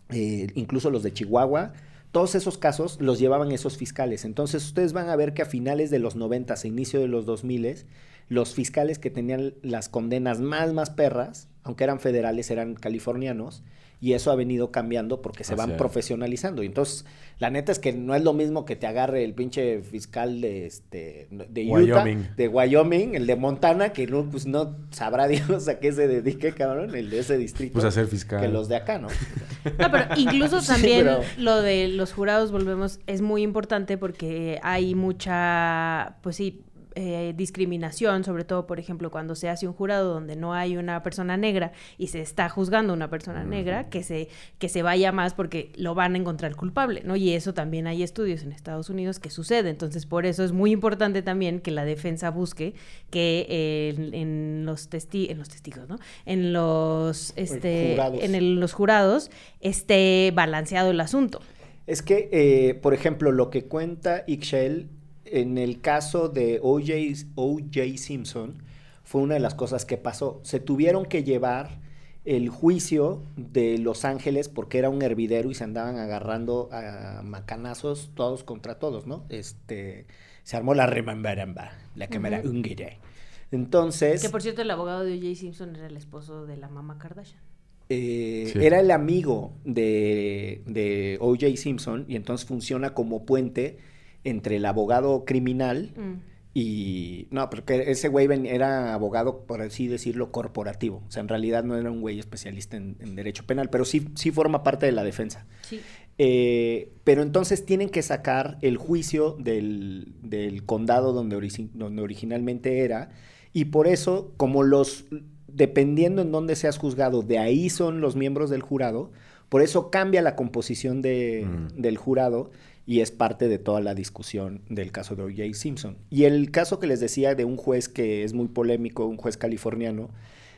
Speaker 2: eh, incluso los de Chihuahua, todos esos casos los llevaban esos fiscales. Entonces ustedes van a ver que a finales de los 90, a inicio de los 2000, los fiscales que tenían las condenas más, más perras, aunque eran federales, eran californianos, y eso ha venido cambiando porque se Así van es. profesionalizando. Y entonces, la neta es que no es lo mismo que te agarre el pinche fiscal de este de Wyoming. Utah, de Wyoming, el de Montana, que no, pues no sabrá *laughs* Dios a qué se dedique, cabrón, el de ese distrito.
Speaker 3: Pues a ser fiscal.
Speaker 2: Que los de acá, ¿no?
Speaker 4: No, pero *laughs* incluso también sí, pero... lo de los jurados, volvemos, es muy importante porque hay mucha, pues sí, eh, discriminación, sobre todo, por ejemplo, cuando se hace un jurado donde no hay una persona negra y se está juzgando a una persona negra, que se, que se vaya más porque lo van a encontrar culpable, ¿no? Y eso también hay estudios en Estados Unidos que sucede. Entonces, por eso es muy importante también que la defensa busque que eh, en, en, los testi en los testigos, ¿no? En los, este, jurados. en el, los jurados esté balanceado el asunto.
Speaker 2: Es que, eh, por ejemplo, lo que cuenta Ixchel en el caso de O.J. Simpson, fue una de las cosas que pasó. Se tuvieron que llevar el juicio de Los Ángeles porque era un hervidero y se andaban agarrando a macanazos todos contra todos, ¿no? Este, se armó la remambaramba, la cámara uh -huh. húngara. Entonces...
Speaker 4: Que por cierto, el abogado de O.J. Simpson era el esposo de la mamá Kardashian.
Speaker 2: Eh, sí. Era el amigo de, de O.J. Simpson y entonces funciona como puente entre el abogado criminal mm. y... No, porque ese güey era abogado, por así decirlo, corporativo. O sea, en realidad no era un güey especialista en, en derecho penal, pero sí, sí forma parte de la defensa.
Speaker 4: Sí.
Speaker 2: Eh, pero entonces tienen que sacar el juicio del, del condado donde, ori donde originalmente era y por eso, como los... Dependiendo en dónde seas juzgado, de ahí son los miembros del jurado, por eso cambia la composición de, mm. del jurado y es parte de toda la discusión del caso de O.J. Simpson. Y el caso que les decía de un juez que es muy polémico, un juez californiano,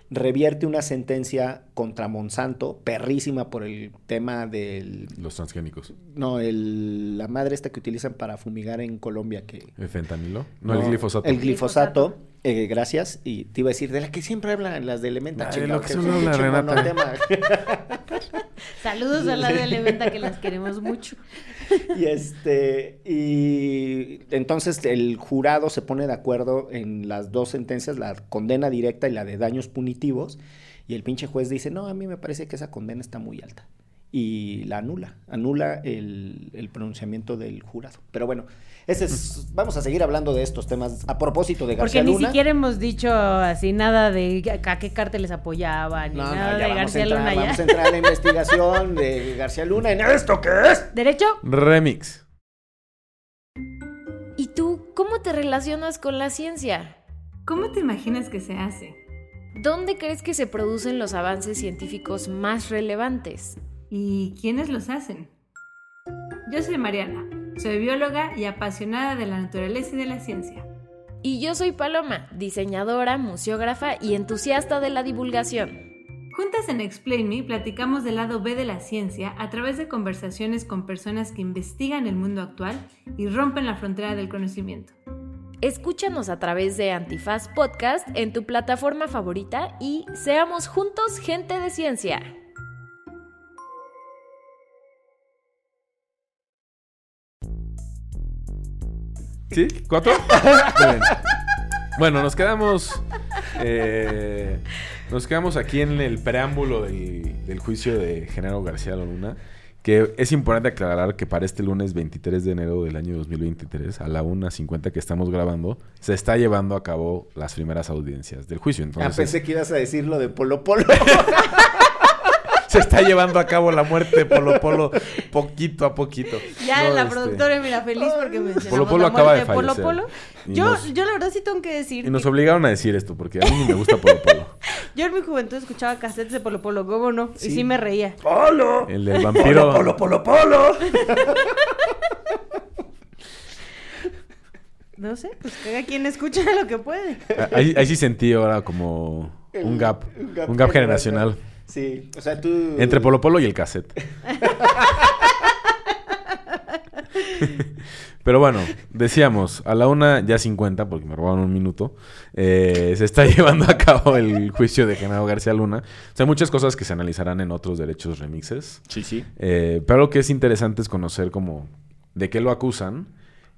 Speaker 2: revierte una sentencia contra Monsanto, perrísima por el tema del...
Speaker 3: Los transgénicos.
Speaker 2: No, el, la madre esta que utilizan para fumigar en Colombia. que
Speaker 3: ¿El fentanilo? No, no el glifosato.
Speaker 2: El glifosato. Eh, gracias. Y te iba a decir, de la que siempre hablan las de Elementa.
Speaker 3: Ay, lo que, que no habla, Renata.
Speaker 4: Saludos a las de Elementa que las queremos mucho.
Speaker 2: y este, y entonces el jurado se pone de acuerdo en las dos sentencias, la condena directa y la de daños punitivos. Y el pinche juez dice, no, a mí me parece que esa condena está muy alta. Y la anula, anula el, el pronunciamiento del jurado. Pero bueno, ese es, vamos a seguir hablando de estos temas a propósito de García
Speaker 4: Porque
Speaker 2: Luna.
Speaker 4: ni siquiera hemos dicho así nada de a qué cárteles apoyaba, ni
Speaker 2: no,
Speaker 4: nada
Speaker 2: no,
Speaker 4: de García
Speaker 2: entrar,
Speaker 4: Luna. Ya.
Speaker 2: Vamos a entrar a la *laughs* investigación de García Luna en esto que es.
Speaker 4: ¿Derecho?
Speaker 3: Remix.
Speaker 6: ¿Y tú cómo te relacionas con la ciencia?
Speaker 7: ¿Cómo te imaginas que se hace?
Speaker 6: ¿Dónde crees que se producen los avances científicos más relevantes?
Speaker 7: ¿Y quiénes los hacen? Yo soy Mariana, soy bióloga y apasionada de la naturaleza y de la ciencia.
Speaker 6: Y yo soy Paloma, diseñadora, museógrafa y entusiasta de la divulgación.
Speaker 7: Juntas en Explain Me platicamos del lado B de la ciencia a través de conversaciones con personas que investigan el mundo actual y rompen la frontera del conocimiento.
Speaker 6: Escúchanos a través de Antifaz Podcast en tu plataforma favorita y seamos juntos gente de ciencia.
Speaker 3: ¿Sí? ¿Cuatro? *laughs* Muy bien. Bueno, nos quedamos. eh, nos quedamos aquí en el preámbulo del, del juicio de Genaro García Luna. Que es importante aclarar que para este lunes 23 de enero del año 2023, a la 1.50 que estamos grabando, se está llevando a cabo las primeras audiencias del juicio.
Speaker 2: Ah,
Speaker 3: Entonces,
Speaker 2: pensé que ibas a decir lo de Polo Polo. *laughs*
Speaker 3: se está llevando a cabo la muerte de Polo Polo poquito a poquito.
Speaker 4: Ya
Speaker 3: No,
Speaker 4: la
Speaker 3: este,
Speaker 4: productora, mira, feliz porque mencionamos
Speaker 3: Polo Polo
Speaker 4: la
Speaker 3: acaba de
Speaker 4: muerte Polo. Polo. Yo,
Speaker 3: nos-
Speaker 4: yo la verdad sí tengo que decir
Speaker 3: Y nos
Speaker 4: que
Speaker 3: obligaron a decir esto, porque a mí ni me gusta Polo Polo. *laughs*
Speaker 4: yo en mi juventud escuchaba cassettes de Polo Polo, ¿cómo no? Y
Speaker 2: Sí.
Speaker 4: me reía.
Speaker 2: ¡Polo!
Speaker 3: El del vampiro.
Speaker 2: ¡Polo, polo, polo! *laughs*
Speaker 4: No sé, pues cada quien escucha lo que puede.
Speaker 3: Ah, Ahí, ahí sí sentí ahora como un gap, un gap, generacional.
Speaker 2: Sí, o sea, tú...
Speaker 3: Entre Polo Polo y el cassette. Pero bueno, decíamos, a la una ya 50, porque me robaron un minuto, eh, se está *laughs* llevando a cabo el juicio de Genaro García Luna. O sea, muchas cosas que se analizarán en otros derechos remixes.
Speaker 2: Sí, sí.
Speaker 3: Eh, pero lo que es interesante es conocer como de qué lo acusan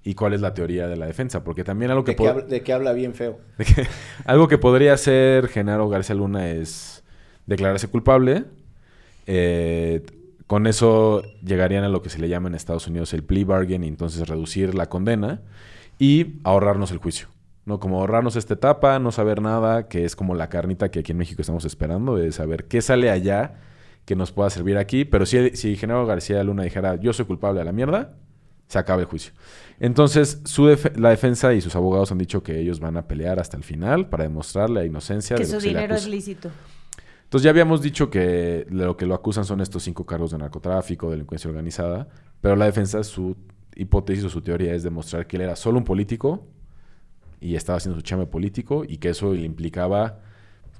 Speaker 3: y cuál es la teoría de la defensa. Porque también algo que...
Speaker 2: De que, de que habla bien feo.
Speaker 3: de *laughs* que- algo que podría hacer Genaro García Luna es declararse culpable. Eh, con eso llegarían a lo que se le llama en Estados Unidos el plea bargain y entonces reducir la condena y ahorrarnos el juicio. ¿no? Como ahorrarnos esta etapa, no saber nada, que es como la carnita que aquí en México estamos esperando, de saber qué sale allá que nos pueda servir aquí. Pero si, si Genaro García Luna dijera, yo soy culpable a la mierda, se acaba el juicio. Entonces, su def- la defensa y sus abogados han dicho que ellos van a pelear hasta el final para demostrar la inocencia
Speaker 4: Que
Speaker 3: de lo
Speaker 4: su
Speaker 3: que se le
Speaker 4: dinero es lícito.
Speaker 3: Entonces ya habíamos dicho que lo que lo acusan son estos cinco cargos de narcotráfico, delincuencia organizada, pero la defensa, su hipótesis o su teoría es demostrar que él era solo un político y estaba haciendo su chame político y que eso le implicaba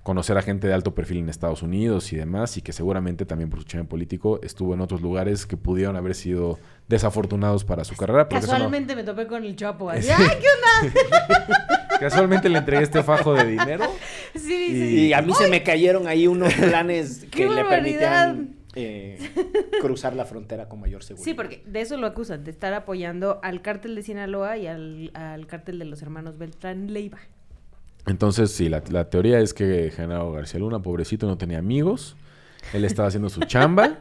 Speaker 3: conocer a gente de alto perfil en Estados Unidos y demás y que seguramente también por su chame político estuvo en otros lugares que pudieron haber sido desafortunados para su carrera. no-
Speaker 4: Casualmente me topé con el Chapo. Así, *laughs*
Speaker 3: Sí.
Speaker 4: ¡ay, qué *laughs*
Speaker 3: Casualmente le entregué este fajo de dinero.
Speaker 4: Sí, sí.
Speaker 2: Y a mí se me cayeron ahí unos planes *laughs* que
Speaker 4: ¡Qué
Speaker 2: le permitían eh, cruzar la frontera con mayor seguridad.
Speaker 4: Sí, porque de eso lo acusan, de estar apoyando al cártel de Sinaloa y al, al cártel de los hermanos Beltrán Leiva.
Speaker 3: Entonces, sí, la, la teoría es que Genaro García Luna, pobrecito, no tenía amigos. Él estaba haciendo su chamba,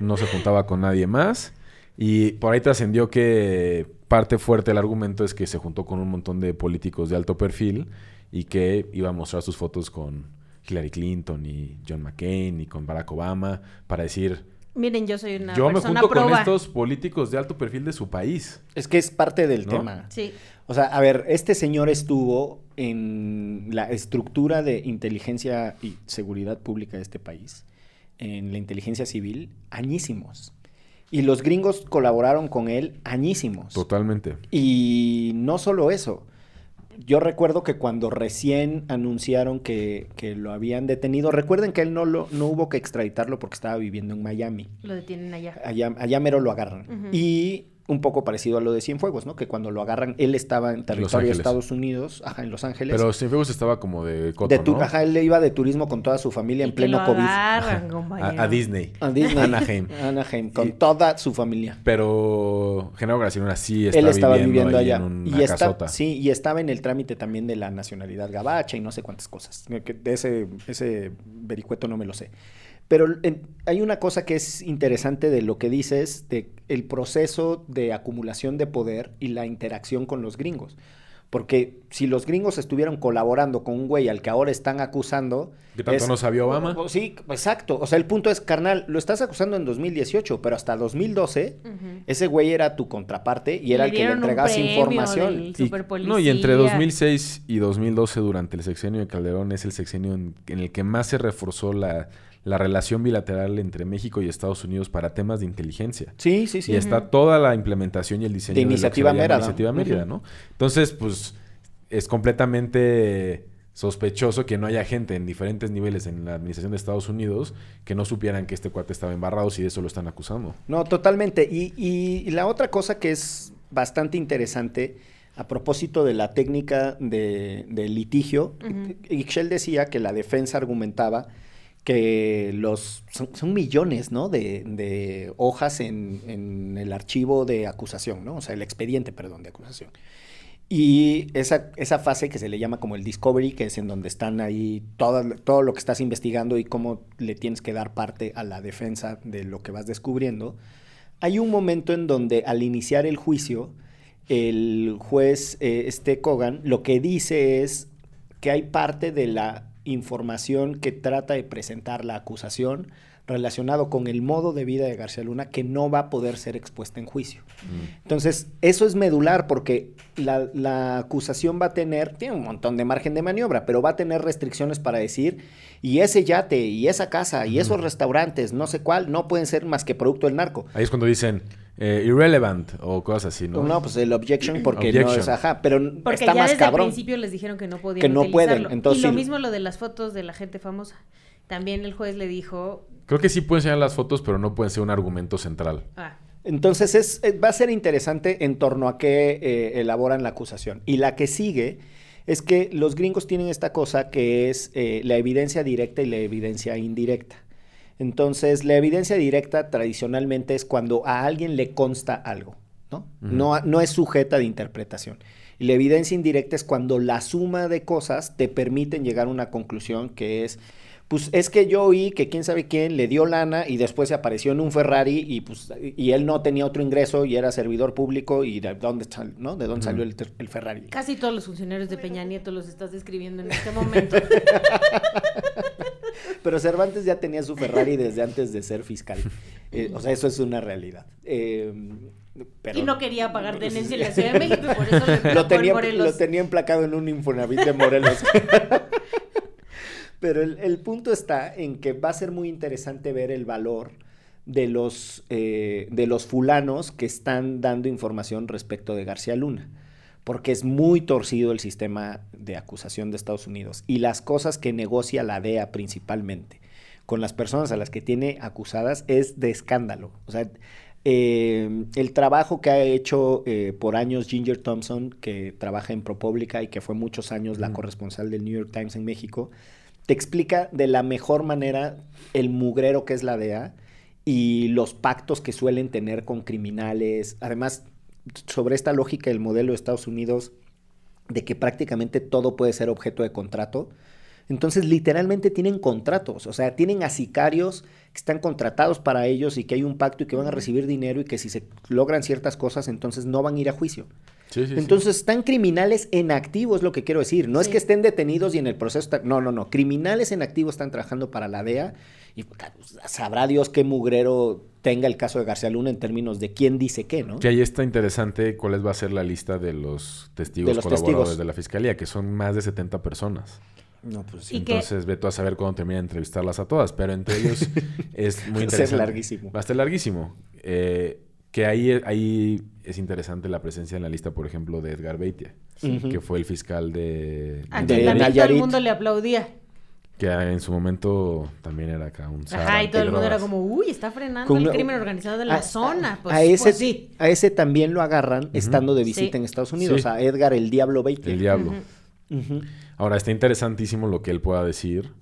Speaker 3: no se juntaba con nadie más. Y por ahí trascendió que parte fuerte del argumento es que se juntó con un montón de políticos de alto perfil y que iba a mostrar sus fotos con Hillary Clinton y John McCain y con Barack Obama para decir,
Speaker 4: Miren, yo soy una
Speaker 3: yo me junto con estos políticos de alto perfil de su país.
Speaker 2: Es que es parte del
Speaker 3: ¿No?
Speaker 2: tema.
Speaker 4: Sí.
Speaker 2: O sea, a ver, este señor estuvo en la estructura de inteligencia y seguridad pública de este país, en la inteligencia civil, añísimos. Y los gringos colaboraron con él añísimos.
Speaker 3: Totalmente.
Speaker 2: Y no solo eso. Yo recuerdo que cuando recién anunciaron que, que lo habían detenido, recuerden que él no, lo, no hubo que extraditarlo porque estaba viviendo en Miami.
Speaker 4: Lo detienen allá.
Speaker 2: Allá, allá mero lo agarran. Y un poco parecido a lo de Cienfuegos, ¿no? Que cuando lo agarran, él estaba en territorio de. Estados Unidos, ajá, en Los Ángeles.
Speaker 3: Pero Cienfuegos estaba como de coto,
Speaker 2: de tu-
Speaker 3: ¿no?
Speaker 2: Ajá, él iba de turismo con toda su familia
Speaker 4: Y
Speaker 2: en pleno COVID.
Speaker 4: agarran,
Speaker 3: A, Disney.
Speaker 2: A Disney.
Speaker 3: Anaheim. *laughs*
Speaker 2: Anaheim, con
Speaker 3: Y-
Speaker 2: toda su familia.
Speaker 3: Pero Genaro Luna sí está
Speaker 2: él estaba
Speaker 3: viviendo,
Speaker 2: viviendo,
Speaker 3: ahí
Speaker 2: allá.
Speaker 3: en
Speaker 2: y
Speaker 3: una
Speaker 2: está,
Speaker 3: casota.
Speaker 2: sí, y estaba en el trámite también de la nacionalidad gabacha y no sé cuántas cosas. De ese, ese vericueto no me lo sé. Pero en- hay una cosa que es interesante de lo que dices, de el proceso de acumulación de poder y la interacción con los gringos. Porque si los gringos estuvieran colaborando con un güey al que ahora están acusando...
Speaker 3: ¿Qué tanto no sabía Obama?
Speaker 2: o- o- Sí, exacto. O sea, el punto es, carnal, lo estás acusando en 2018, pero hasta 2012
Speaker 4: Ujú.
Speaker 2: ese güey era tu contraparte y era
Speaker 4: Le
Speaker 2: el que le entregabas información.
Speaker 3: Y, no, y entre 2006 y 2012, durante el sexenio de Calderón, es el sexenio en, en el que más se reforzó la, la relación bilateral entre México y Estados Unidos para temas de inteligencia.
Speaker 2: Sí, sí, sí.
Speaker 3: y está toda la implementación y el diseño
Speaker 2: De Iniciativa Mérida.
Speaker 3: Iniciativa Mérida. ¿no? Entonces, pues es completamente sospechoso que no haya gente en diferentes niveles en la administración de Estados Unidos que no supieran que este cuate estaba embarrado y de eso lo están acusando.
Speaker 2: No, totalmente. Y, y la otra cosa que es bastante interesante a propósito de la técnica de, de litigio, Ixchel decía que la defensa argumentaba que los son, millones ¿no? de, hojas en, en el archivo de acusación, ¿no? o sea, el expediente, perdón, de acusación. Y esa, esa fase que se le llama como el discovery, que es en donde están ahí todo, todo lo que estás investigando y cómo le tienes que dar parte a la defensa de lo que vas descubriendo, hay un momento en donde al iniciar el juicio, el juez eh, este Kogan lo que dice es que hay parte de la información que trata de presentar la acusación relacionado con el modo de vida de García Luna que no va a poder ser expuesta en juicio. Entonces, eso es medular porque la, la acusación va a tener, tiene un montón de margen de maniobra, pero va a tener restricciones para decir, y ese yate, y esa casa, y esos restaurantes, no sé cuál, no pueden ser más que producto del narco.
Speaker 3: Ahí es cuando dicen eh, irrelevant o cosas así, ¿no?
Speaker 2: No, pues el objection porque no es ajá, pero
Speaker 4: Porque
Speaker 2: está
Speaker 4: ya
Speaker 2: más
Speaker 4: desde
Speaker 2: cabrón.
Speaker 4: el principio les dijeron que no podían
Speaker 2: Que no pueden, entonces
Speaker 4: y lo
Speaker 2: sí.
Speaker 4: mismo lo de las fotos de la gente famosa. También el juez le dijo,
Speaker 3: Creo que sí pueden enseñar las fotos, pero no pueden ser un argumento central.
Speaker 4: ah,
Speaker 2: Entonces es, eh, va a ser interesante en torno a qué eh, elaboran la acusación. Y la que sigue es que los gringos tienen esta cosa que es eh, la evidencia directa y la evidencia indirecta. Entonces, la evidencia directa tradicionalmente es cuando a alguien le consta algo, ¿no? no, no es sujeta de interpretación. Y la evidencia indirecta es cuando la suma de cosas te permiten llegar a una conclusión que es, pues es que yo oí que quién sabe quién le dio lana y después se apareció en un Ferrari y pues y él no tenía otro ingreso y era servidor público y de dónde, sal- ¿no? ¿De dónde salió el, Ferrari.
Speaker 4: casi todos los funcionarios de Peña Nieto los estás describiendo en *laughs* este momento.
Speaker 2: Pero Cervantes ya tenía su Ferrari desde antes de ser fiscal. *laughs* Eh, o sea, eso es una realidad. Eh, pero
Speaker 4: y no quería pagar tenencia en la Ciudad de México y por eso le
Speaker 2: lo tenía,
Speaker 4: en Morelos.
Speaker 2: lo tenía emplacado en un Infonavit de Morelos. *laughs* Pero el, el punto está en que va a ser muy interesante ver el valor de los, eh, de los fulanos que están dando información respecto de García Luna. Porque es muy torcido el sistema de acusación de Estados Unidos y las cosas que negocia la DEA principalmente con las personas a las que tiene acusadas es de escándalo. O sea, eh, el trabajo que ha hecho eh, por años Ginger Thompson, que trabaja en ProPublica y que fue muchos años la corresponsal del New York Times en México, te explica de la mejor manera el mugrero que es la DEA y los pactos que suelen tener con criminales. Además, sobre esta lógica del modelo de Estados Unidos de que prácticamente todo puede ser objeto de contrato. Entonces, literalmente tienen contratos, o sea, tienen a sicarios que están contratados para ellos y que hay un pacto y que van a recibir dinero y que si se logran ciertas cosas, entonces no van a ir a juicio.
Speaker 3: Sí, sí, sí.
Speaker 2: Entonces, están criminales en activo, es lo que quiero decir. No es que estén detenidos y en el proceso. está- No, no, no. Criminales en activo están trabajando para la DEA y pues, sabrá Dios qué mugrero tenga el caso de García Luna en términos de quién dice qué, ¿no?
Speaker 3: Que ahí está interesante cuál va a ser la lista de los testigos
Speaker 2: De los
Speaker 3: colaboradores
Speaker 2: testigos.
Speaker 3: de la fiscalía, que son más de 70 personas.
Speaker 2: No, pues sí.
Speaker 4: Que-
Speaker 3: Entonces, ve tú a saber cuándo termina de entrevistarlas a todas, pero entre ellos *laughs* es muy
Speaker 2: Va a ser
Speaker 3: interesante.
Speaker 2: larguísimo.
Speaker 3: Va a ser larguísimo. Eh, que ahí, ahí es interesante la presencia en la lista, por ejemplo, de Edgar Beitia, que fue el fiscal de,
Speaker 4: A
Speaker 3: de
Speaker 2: de
Speaker 4: quien también todo el
Speaker 2: Nayarit.
Speaker 4: mundo le aplaudía.
Speaker 3: que en su momento también era acá un
Speaker 4: Ajá, y todo el mundo era como, uy, está frenando
Speaker 2: Con
Speaker 4: el crimen organizado de la
Speaker 2: a-
Speaker 4: zona.
Speaker 2: a-
Speaker 4: Pues,
Speaker 2: a, ese,
Speaker 4: pues sí.
Speaker 2: a ese también lo agarran estando de
Speaker 4: Sí.
Speaker 2: visita en Estados Unidos,
Speaker 3: Sí.
Speaker 2: a Edgar el Diablo Beatty.
Speaker 3: El diablo. Ahora, está interesantísimo lo que él pueda decir,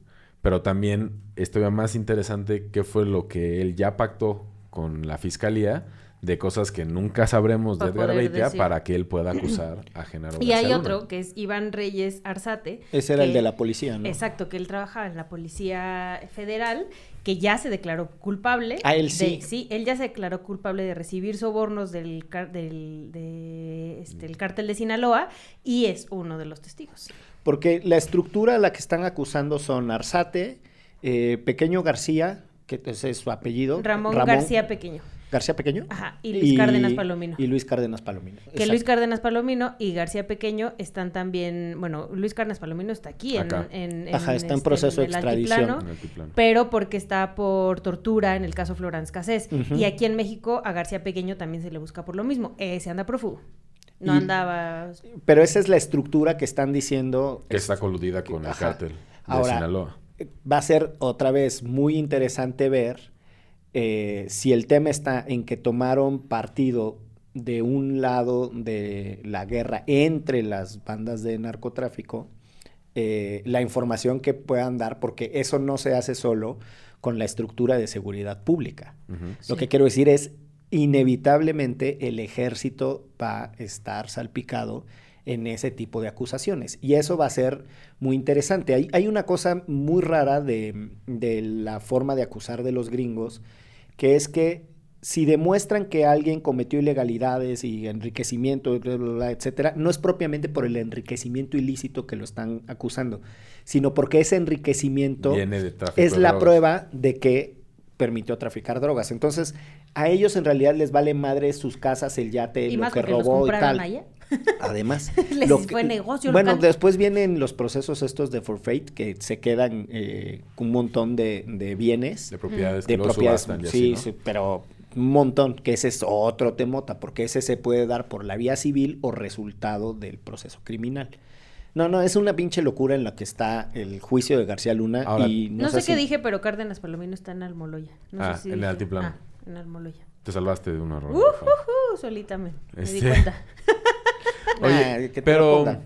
Speaker 3: pero también es todavía más interesante qué fue lo que él ya pactó con la fiscalía de cosas que nunca sabremos de Edgar Beitia
Speaker 4: decir.
Speaker 3: para que él pueda acusar *clears throat* a Genaro
Speaker 4: Y
Speaker 3: García
Speaker 4: hay
Speaker 3: Luna.
Speaker 4: otro que es Iván Reyes Arzate.
Speaker 2: Ese era el de la policía, ¿no?
Speaker 4: Exacto, que él trabajaba en la Policía Federal, que ya se declaró culpable.
Speaker 2: Ah, él
Speaker 4: de-
Speaker 2: sí.
Speaker 4: sí, él ya se declaró culpable de recibir sobornos del, del de, este, el cártel de Sinaloa y es uno de los testigos.
Speaker 2: Porque la estructura a la que están acusando son Arzate, eh, Pequeño García, que ese es su apellido.
Speaker 4: Ramón, García Pequeño.
Speaker 2: García Pequeño.
Speaker 4: Ajá, y Luis Cárdenas Palomino.
Speaker 2: Y Luis Cárdenas Palomino.
Speaker 4: Que Luis Cárdenas Palomino y García Pequeño están también, bueno, Luis Cárdenas Palomino está aquí en, en, en,
Speaker 2: Ajá, está en
Speaker 4: este,
Speaker 2: proceso de
Speaker 4: el
Speaker 2: extradición.
Speaker 4: altiplano, pero porque está por tortura en el caso Florence Cassés. Y aquí en México a García Pequeño también se le busca por lo mismo. Ese anda prófugo. No
Speaker 2: Y-
Speaker 4: andaba...
Speaker 2: Pero esa es la estructura que están diciendo.
Speaker 3: Que está coludida con el
Speaker 2: Ajá.
Speaker 3: cártel de
Speaker 2: Ahora,
Speaker 3: Sinaloa.
Speaker 2: va a ser otra vez muy interesante ver eh, si el tema está en que tomaron partido de un lado de la guerra entre las bandas de narcotráfico, eh, la información que puedan dar, porque eso no se hace solo con la estructura de seguridad pública. Lo
Speaker 4: Sí.
Speaker 2: que quiero decir es, inevitablemente el ejército va a estar salpicado en ese tipo de acusaciones. Y eso va a ser muy interesante. Hay, hay una cosa muy rara de, de la forma de acusar de los gringos, que es que si demuestran que alguien cometió ilegalidades y enriquecimiento, bla, bla, bla, etcétera, no es propiamente por el enriquecimiento ilícito que lo están acusando, sino porque ese enriquecimiento
Speaker 3: Viene de tráfico
Speaker 2: es
Speaker 3: de
Speaker 2: la
Speaker 3: drogas.
Speaker 2: prueba de que permitió traficar drogas. Entonces, a ellos en realidad les vale madre sus casas, el yate,
Speaker 4: Y
Speaker 2: lo
Speaker 4: más
Speaker 2: que
Speaker 4: los
Speaker 2: robó y tal.
Speaker 4: allá.
Speaker 2: Además, *laughs*
Speaker 4: Les
Speaker 2: lo
Speaker 4: fue negocio
Speaker 2: Bueno,
Speaker 4: local.
Speaker 2: después vienen los procesos estos de forfeit que se quedan eh, un montón de, de bienes,
Speaker 3: De propiedades
Speaker 2: de
Speaker 3: que
Speaker 2: propiedades,
Speaker 3: subastan
Speaker 2: sí,
Speaker 3: así, ¿no?
Speaker 2: sí, pero un montón, que ese es otro temota, porque ese se puede dar por la vía civil o resultado del proceso criminal. No, no, es una pinche locura en la que está el juicio de García Luna
Speaker 3: Ahora,
Speaker 2: y
Speaker 4: No,
Speaker 2: no,
Speaker 4: sé qué dije, pero Cárdenas Palomino está en Almoloya. No
Speaker 3: Ah,
Speaker 4: sé si
Speaker 3: en el
Speaker 4: dije-
Speaker 3: altiplano.
Speaker 4: Ah, en Almoloya.
Speaker 3: Te salvaste de un error.
Speaker 4: Uh, uh, uh, solita me, me di
Speaker 3: Este-
Speaker 4: cuenta. *laughs*
Speaker 3: Oye,
Speaker 2: que te lo
Speaker 3: pero
Speaker 2: pongan.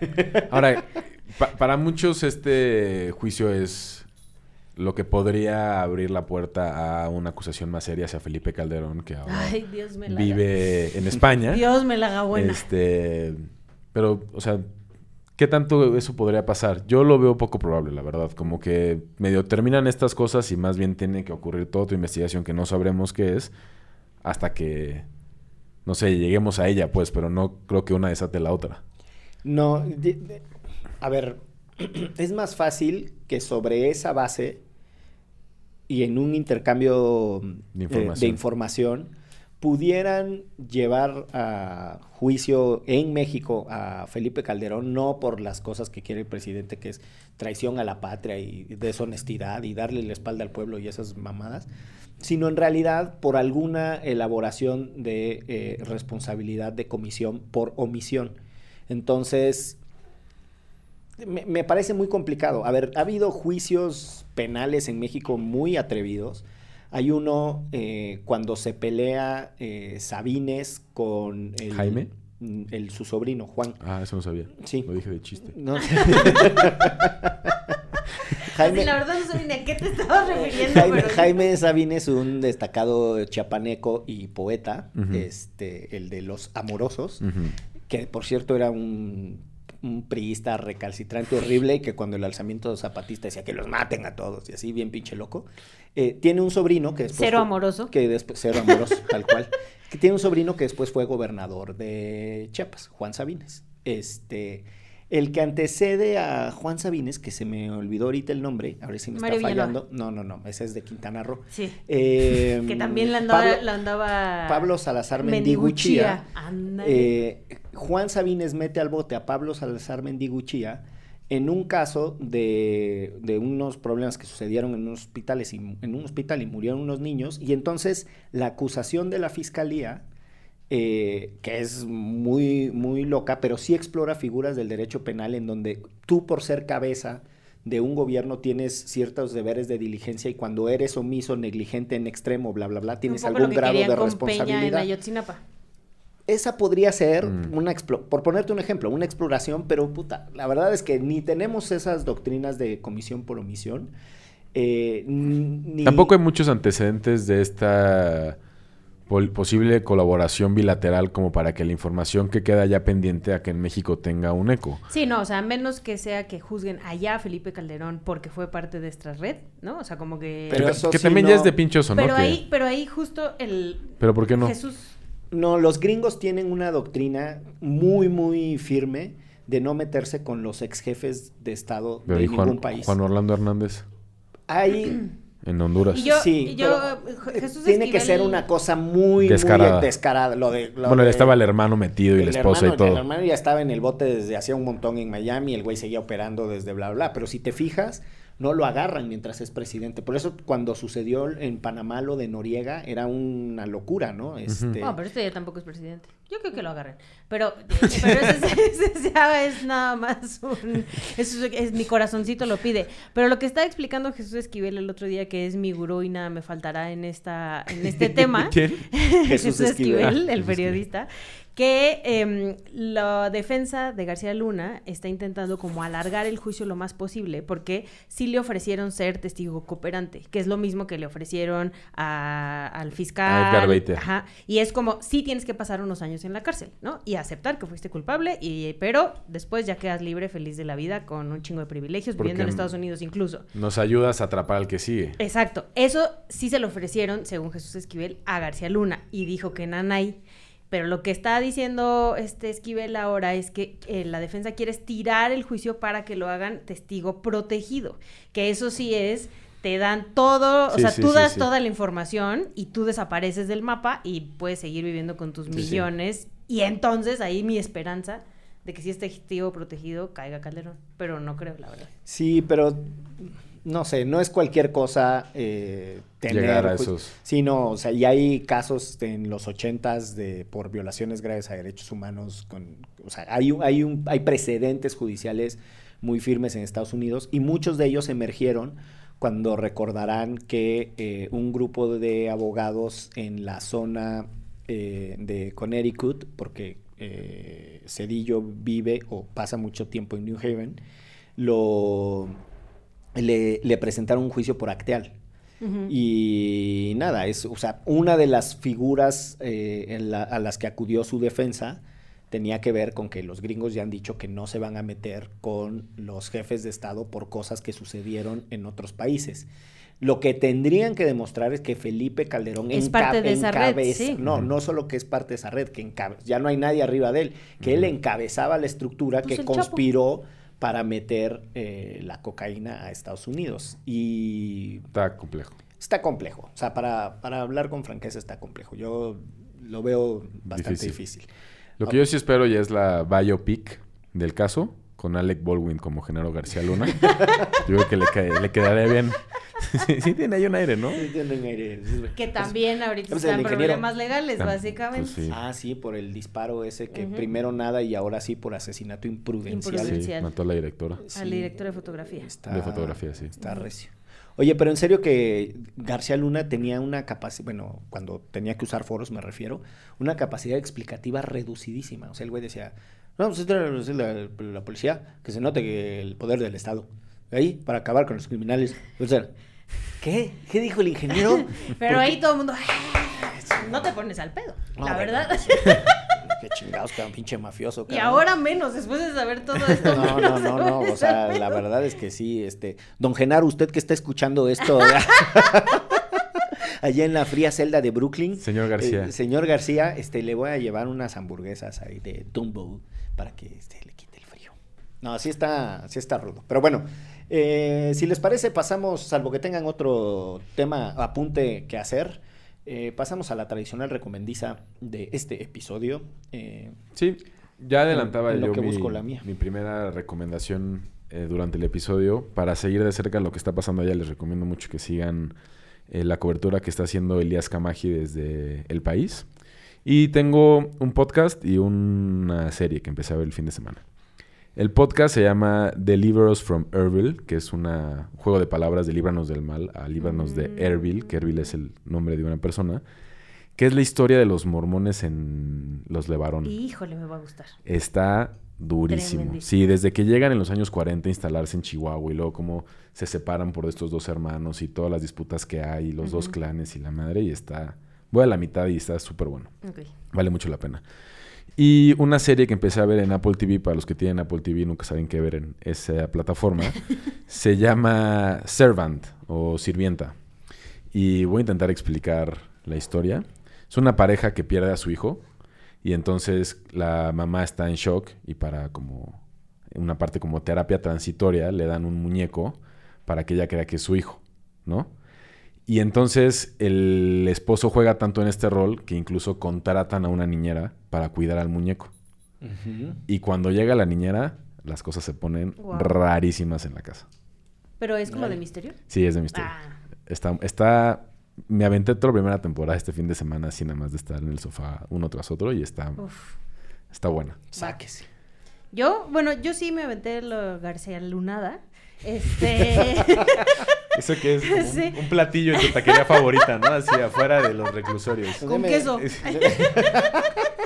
Speaker 2: *laughs*
Speaker 3: ahora, pa- para muchos este juicio es lo que podría abrir la puerta a una acusación más seria hacia Felipe Calderón, que ahora
Speaker 4: Ay, Dios me la
Speaker 3: vive en España.
Speaker 4: Dios me la haga buena.
Speaker 3: Este, pero, o sea, ¿qué tanto eso podría pasar? Yo lo veo poco probable, la verdad. Como que medio terminan estas cosas y más bien tiene que ocurrir toda tu investigación que no sabremos qué es hasta que, no sé, lleguemos a ella, pues, pero no creo que una desate la otra.
Speaker 2: No, de- de- a ver, *clears throat* es más fácil que sobre esa base y en un intercambio
Speaker 3: De
Speaker 2: eh,
Speaker 3: información.
Speaker 2: de información pudieran llevar a juicio en México a Felipe Calderón, no por las cosas que quiere el presidente, que es traición a la patria y deshonestidad y darle la espalda al pueblo y esas mamadas, sino en realidad por alguna elaboración de eh, responsabilidad de comisión por omisión. Entonces, me, parece muy complicado. A ver, ha habido juicios penales en México muy atrevidos. Hay uno eh, cuando se pelea eh, Sabines con el,
Speaker 3: ¿Jaime?
Speaker 2: Mm, el- su sobrino, Juan.
Speaker 3: Ah, eso no sabía.
Speaker 2: Sí.
Speaker 3: Lo dije de chiste.
Speaker 2: No.
Speaker 4: Así, *laughs* la verdad no sé ni a qué te estabas refiriendo,
Speaker 2: Jaime,
Speaker 4: pero...
Speaker 2: Jaime Sabines, un destacado chiapaneco y poeta, este, el de los amorosos, que por cierto era un, un priista recalcitrante horrible y que cuando el alzamiento zapatista decía que los maten a todos y así bien pinche loco. Eh, tiene un sobrino que después
Speaker 4: Cero
Speaker 2: fue-
Speaker 4: amoroso.
Speaker 2: que después cero amoroso *laughs* tal cual que tiene un sobrino que después fue gobernador de Chiapas, Juan Sabines. Este el que antecede a Juan Sabines, que se me olvidó ahorita el nombre, ahora sí me
Speaker 4: Mario
Speaker 2: está
Speaker 4: Villanueva.
Speaker 2: fallando. No, no, no, ese es de Quintana Roo.
Speaker 4: Sí.
Speaker 2: Eh,
Speaker 4: Que también la andaba...
Speaker 2: Pablo-
Speaker 4: la andaba...
Speaker 2: Pablo Salazar
Speaker 4: Mendiguchía.
Speaker 2: Eh, Juan Sabines mete al bote a Pablo Salazar Mendiguchía en un caso de, de unos problemas que sucedieron en unos hospitales y, en un hospital y murieron unos niños y entonces la acusación de la fiscalía eh, que es muy muy loca pero sí explora figuras del derecho penal en donde tú por ser cabeza de un gobierno tienes ciertos deberes de diligencia y cuando eres omiso, negligente en extremo, bla, bla, bla, tienes algún
Speaker 4: que
Speaker 2: grado de
Speaker 4: con Peña en
Speaker 2: responsabilidad esa podría ser
Speaker 3: Mm.
Speaker 2: una explo- por ponerte un ejemplo, una exploración, pero puta, la verdad es que ni tenemos esas doctrinas de comisión por omisión. eh, ni
Speaker 3: Tampoco hay muchos antecedentes de esta posible colaboración bilateral como para que la información que queda ya pendiente a que en México tenga un eco.
Speaker 4: Sí, no, o sea, a menos que sea que juzguen allá a Felipe Calderón porque fue parte de esta red, ¿no? O sea, como que...
Speaker 2: Pero
Speaker 3: que
Speaker 2: eso
Speaker 3: que
Speaker 2: sí
Speaker 3: también
Speaker 2: no-
Speaker 3: ya es de pinchoso, ¿no?
Speaker 4: pero
Speaker 3: Que-
Speaker 4: ahí, pero ahí justo el...
Speaker 3: Pero ¿por qué no?
Speaker 4: Jesús...
Speaker 2: No, los gringos tienen una doctrina muy, muy firme de no meterse con los ex jefes de Estado
Speaker 3: Pero
Speaker 2: de
Speaker 3: ¿y
Speaker 2: ningún
Speaker 3: Juan,
Speaker 2: país.
Speaker 3: Juan Orlando Hernández.
Speaker 2: Hay,
Speaker 3: En Honduras.
Speaker 4: Y yo,
Speaker 2: Sí,
Speaker 4: y yo,
Speaker 2: pero, eh,
Speaker 4: Jesús
Speaker 2: Tiene que ser una cosa muy
Speaker 3: Descarada.
Speaker 2: muy descarada. Lo de, lo
Speaker 3: bueno,
Speaker 2: de-
Speaker 3: estaba el hermano metido y la
Speaker 2: el
Speaker 3: esposa
Speaker 2: hermano-
Speaker 3: y todo.
Speaker 2: El hermano ya estaba en el bote desde hacía un montón en Miami, el güey seguía operando desde bla, bla, pero si te fijas, no lo agarran mientras es presidente. Por eso cuando sucedió en Panamá lo de Noriega era una locura, ¿no? Este,
Speaker 4: No, pero este ya tampoco es presidente. Yo creo que lo agarren. Pero, *laughs* pero ese, ese ya es nada más un... Eso es, es- mi corazoncito lo pide. Pero lo que estaba explicando Jesús Esquivel el otro día, que es mi gurú y nada me faltará en, esta, en este *laughs* tema.
Speaker 3: ¿Quién? *laughs*
Speaker 4: Jesús,
Speaker 2: Esquivel.
Speaker 4: Esquivel, el
Speaker 3: Jesús
Speaker 4: periodista, que em, la defensa de García Luna está intentando como alargar el juicio lo más posible, porque sí le ofrecieron ser testigo cooperante, que es lo mismo que le ofrecieron a- al fiscal.
Speaker 3: A Edgar.
Speaker 4: Ajá, y es como, sí tienes que pasar unos años en la cárcel, ¿no? Y aceptar que fuiste culpable, y, pero después ya quedas libre, feliz de la vida, con un chingo de privilegios, viviendo en Estados Unidos incluso.
Speaker 3: Nos ayudas a atrapar al que sigue.
Speaker 4: Exacto. Eso sí se lo ofrecieron, según Jesús Esquivel, a García Luna y dijo que Nanay. Pero lo que está diciendo este Esquivel ahora es que eh, la defensa quiere estirar el juicio para que lo hagan testigo protegido. Que eso sí es, te dan todo, o sea,
Speaker 3: sí,
Speaker 4: tú das
Speaker 3: sí.
Speaker 4: toda la información y tú desapareces del mapa y puedes seguir viviendo con tus millones. Y entonces ahí mi esperanza de que si es testigo protegido caiga Calderón. Pero no creo, la verdad.
Speaker 2: Sí, pero no sé, no es cualquier cosa eh, tener...
Speaker 3: Llegar a esos.
Speaker 2: Sí, no, o sea, y hay casos en los ochentas de por violaciones graves a derechos humanos, con, o sea, hay, hay, un, hay precedentes judiciales muy firmes en Estados Unidos y muchos de ellos emergieron cuando recordarán que eh, un grupo de abogados en la zona eh, de Connecticut, porque eh, Cedillo vive o pasa mucho tiempo en New Haven, lo le, le presentaron un juicio por acteal. Y nada, es, o sea, una de las figuras eh, en la- a las que acudió su defensa tenía que ver con que los gringos ya han dicho que no se van a meter con los jefes de Estado por cosas que sucedieron en otros países. Lo que tendrían que demostrar es que Felipe Calderón
Speaker 4: Es parte de esa red, sí.
Speaker 2: No, no solo que es parte de esa red, que ya no hay nadie arriba de él, que él encabezaba la estructura
Speaker 4: Pues
Speaker 2: que
Speaker 4: el Chapo.
Speaker 2: Para meter eh, la cocaína a Estados Unidos. Y
Speaker 3: Está complejo.
Speaker 2: Está complejo. O sea, para, para hablar con franqueza está complejo. Yo lo veo bastante
Speaker 3: Difícil.
Speaker 2: difícil.
Speaker 3: Lo que yo sí espero ya es la biopic del caso, con Alec Baldwin como Genaro García Luna. *laughs* yo creo que le, ca- le quedaría bien. *laughs* sí, sí tiene ahí un aire, ¿no?
Speaker 4: Que también ahorita
Speaker 2: pues,
Speaker 4: están
Speaker 2: el ingeniero.
Speaker 4: problemas legales,
Speaker 3: Ah,
Speaker 4: básicamente.
Speaker 3: pues sí.
Speaker 2: Ah, sí, por el disparo ese que primero nada y ahora sí por asesinato imprudencial.
Speaker 3: Sí, mató a la directora.
Speaker 2: Sí,
Speaker 4: Al director de fotografía.
Speaker 2: está-
Speaker 3: De fotografía, sí.
Speaker 2: Está recio. Oye, pero en serio que García Luna tenía una capacidad, bueno, cuando tenía que usar foros me refiero, una capacidad explicativa reducidísima. O sea, el güey decía, no, pues esta es la, la policía, que se note que el poder del Estado. Ahí, para acabar con los criminales. O sea, ¿qué? ¿Qué dijo el ingeniero? *laughs*
Speaker 4: Pero ahí todo el mundo. No te pones al pedo,
Speaker 2: No,
Speaker 4: la verdad. *laughs*
Speaker 2: Qué chingados, cabrón, pinche mafioso.
Speaker 4: Y ahora menos, después de saber todo esto.
Speaker 2: No, no, no, no, o sea, la verdad es que sí, este, don Genaro, usted que está escuchando esto, *laughs* allá en la fría celda de Brooklyn.
Speaker 3: Señor García.
Speaker 2: eh, señor García, este, le voy a llevar unas hamburguesas ahí de Dumbo para que este, le quite el frío. No, sí está, sí está rudo. Pero bueno, eh, si les parece, pasamos, salvo que tengan otro tema, apunte que hacer, eh, pasamos a la tradicional recomendiza de este episodio. eh,
Speaker 3: Sí, ya adelantaba
Speaker 2: en lo
Speaker 3: yo
Speaker 2: que
Speaker 3: mi,
Speaker 2: busco la mía.
Speaker 3: mi primera recomendación eh, durante el episodio. Para seguir de cerca lo que está pasando allá, les recomiendo mucho que sigan la cobertura que está haciendo Elías Camaji desde El País. Y tengo un podcast y una serie que empecé a ver el fin de semana. El podcast se llama Deliver Us from Erbil, que es una- un juego de palabras de líbranos del mal a líbranos de
Speaker 4: Mm.
Speaker 3: Erbil, que Erbil es el nombre de una persona, que es la historia de los mormones en los Levarón.
Speaker 4: Híjole, me va a gustar.
Speaker 3: Está durísimo.
Speaker 4: Tremendísimo.
Speaker 3: Sí, desde que llegan en los años 40 a instalarse en Chihuahua y luego cómo se separan por estos dos hermanos y todas las disputas que hay, y los dos clanes y la madre, y está... Voy a la mitad y está súper bueno. Vale mucho la pena. Y una serie que empecé a ver en Apple TV, para los que tienen Apple TV y nunca saben qué ver en esa plataforma, *laughs* se llama Servant o Sirvienta. Y voy a intentar explicar la historia. Es una pareja que pierde a su hijo y entonces la mamá está en shock y para como una parte como terapia transitoria le dan un muñeco para que ella crea que es su hijo, ¿no? Y entonces el esposo juega tanto en este rol que incluso contratan a una niñera para cuidar al muñeco. Y cuando llega la niñera, las cosas se ponen
Speaker 4: Wow.
Speaker 3: rarísimas en la casa.
Speaker 4: Pero es como de misterio.
Speaker 3: Sí, es de misterio.
Speaker 4: Ah.
Speaker 3: Está, está... Me aventé toda la primera temporada este fin de semana así nada más de estar en el sofá uno tras otro y está,
Speaker 4: Uf.
Speaker 3: está buena.
Speaker 2: Sáquese.
Speaker 4: Yo, bueno, yo sí me aventé lo García Lunada. Este. *laughs*
Speaker 3: Eso que es *laughs*
Speaker 4: un- Sí.
Speaker 3: un platillo en tu taquería favorita, ¿no? Así afuera de los reclusorios.
Speaker 4: Con queso. *laughs* *laughs*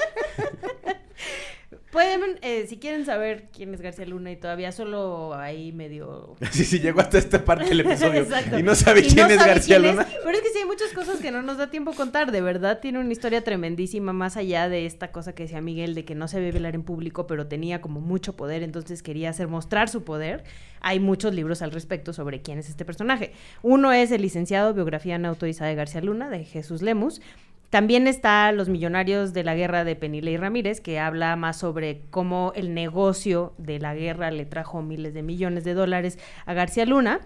Speaker 4: Pueden, eh, si quieren saber quién es García Luna y todavía solo ahí medio... *laughs*
Speaker 3: Sí, sí, llegó hasta esta parte del episodio y no sabe
Speaker 4: Y
Speaker 3: quién
Speaker 4: no
Speaker 3: es
Speaker 4: sabe
Speaker 3: García
Speaker 4: quién es,
Speaker 3: Luna.
Speaker 4: pero es que sí hay muchas cosas que no nos da tiempo contar. De verdad, tiene una historia tremendísima más allá de esta cosa que decía Miguel de que no se debe hablar en público, pero tenía como mucho poder, entonces quería hacer mostrar su poder. Hay muchos libros al respecto sobre quién es este personaje. Uno es el licenciado Biografía no autorizada de García Luna, de Jesús Lemus. También está Los Millonarios de la Guerra de Penilei Ramírez, que habla más sobre cómo el negocio de la guerra le trajo miles de millones de dólares a García Luna.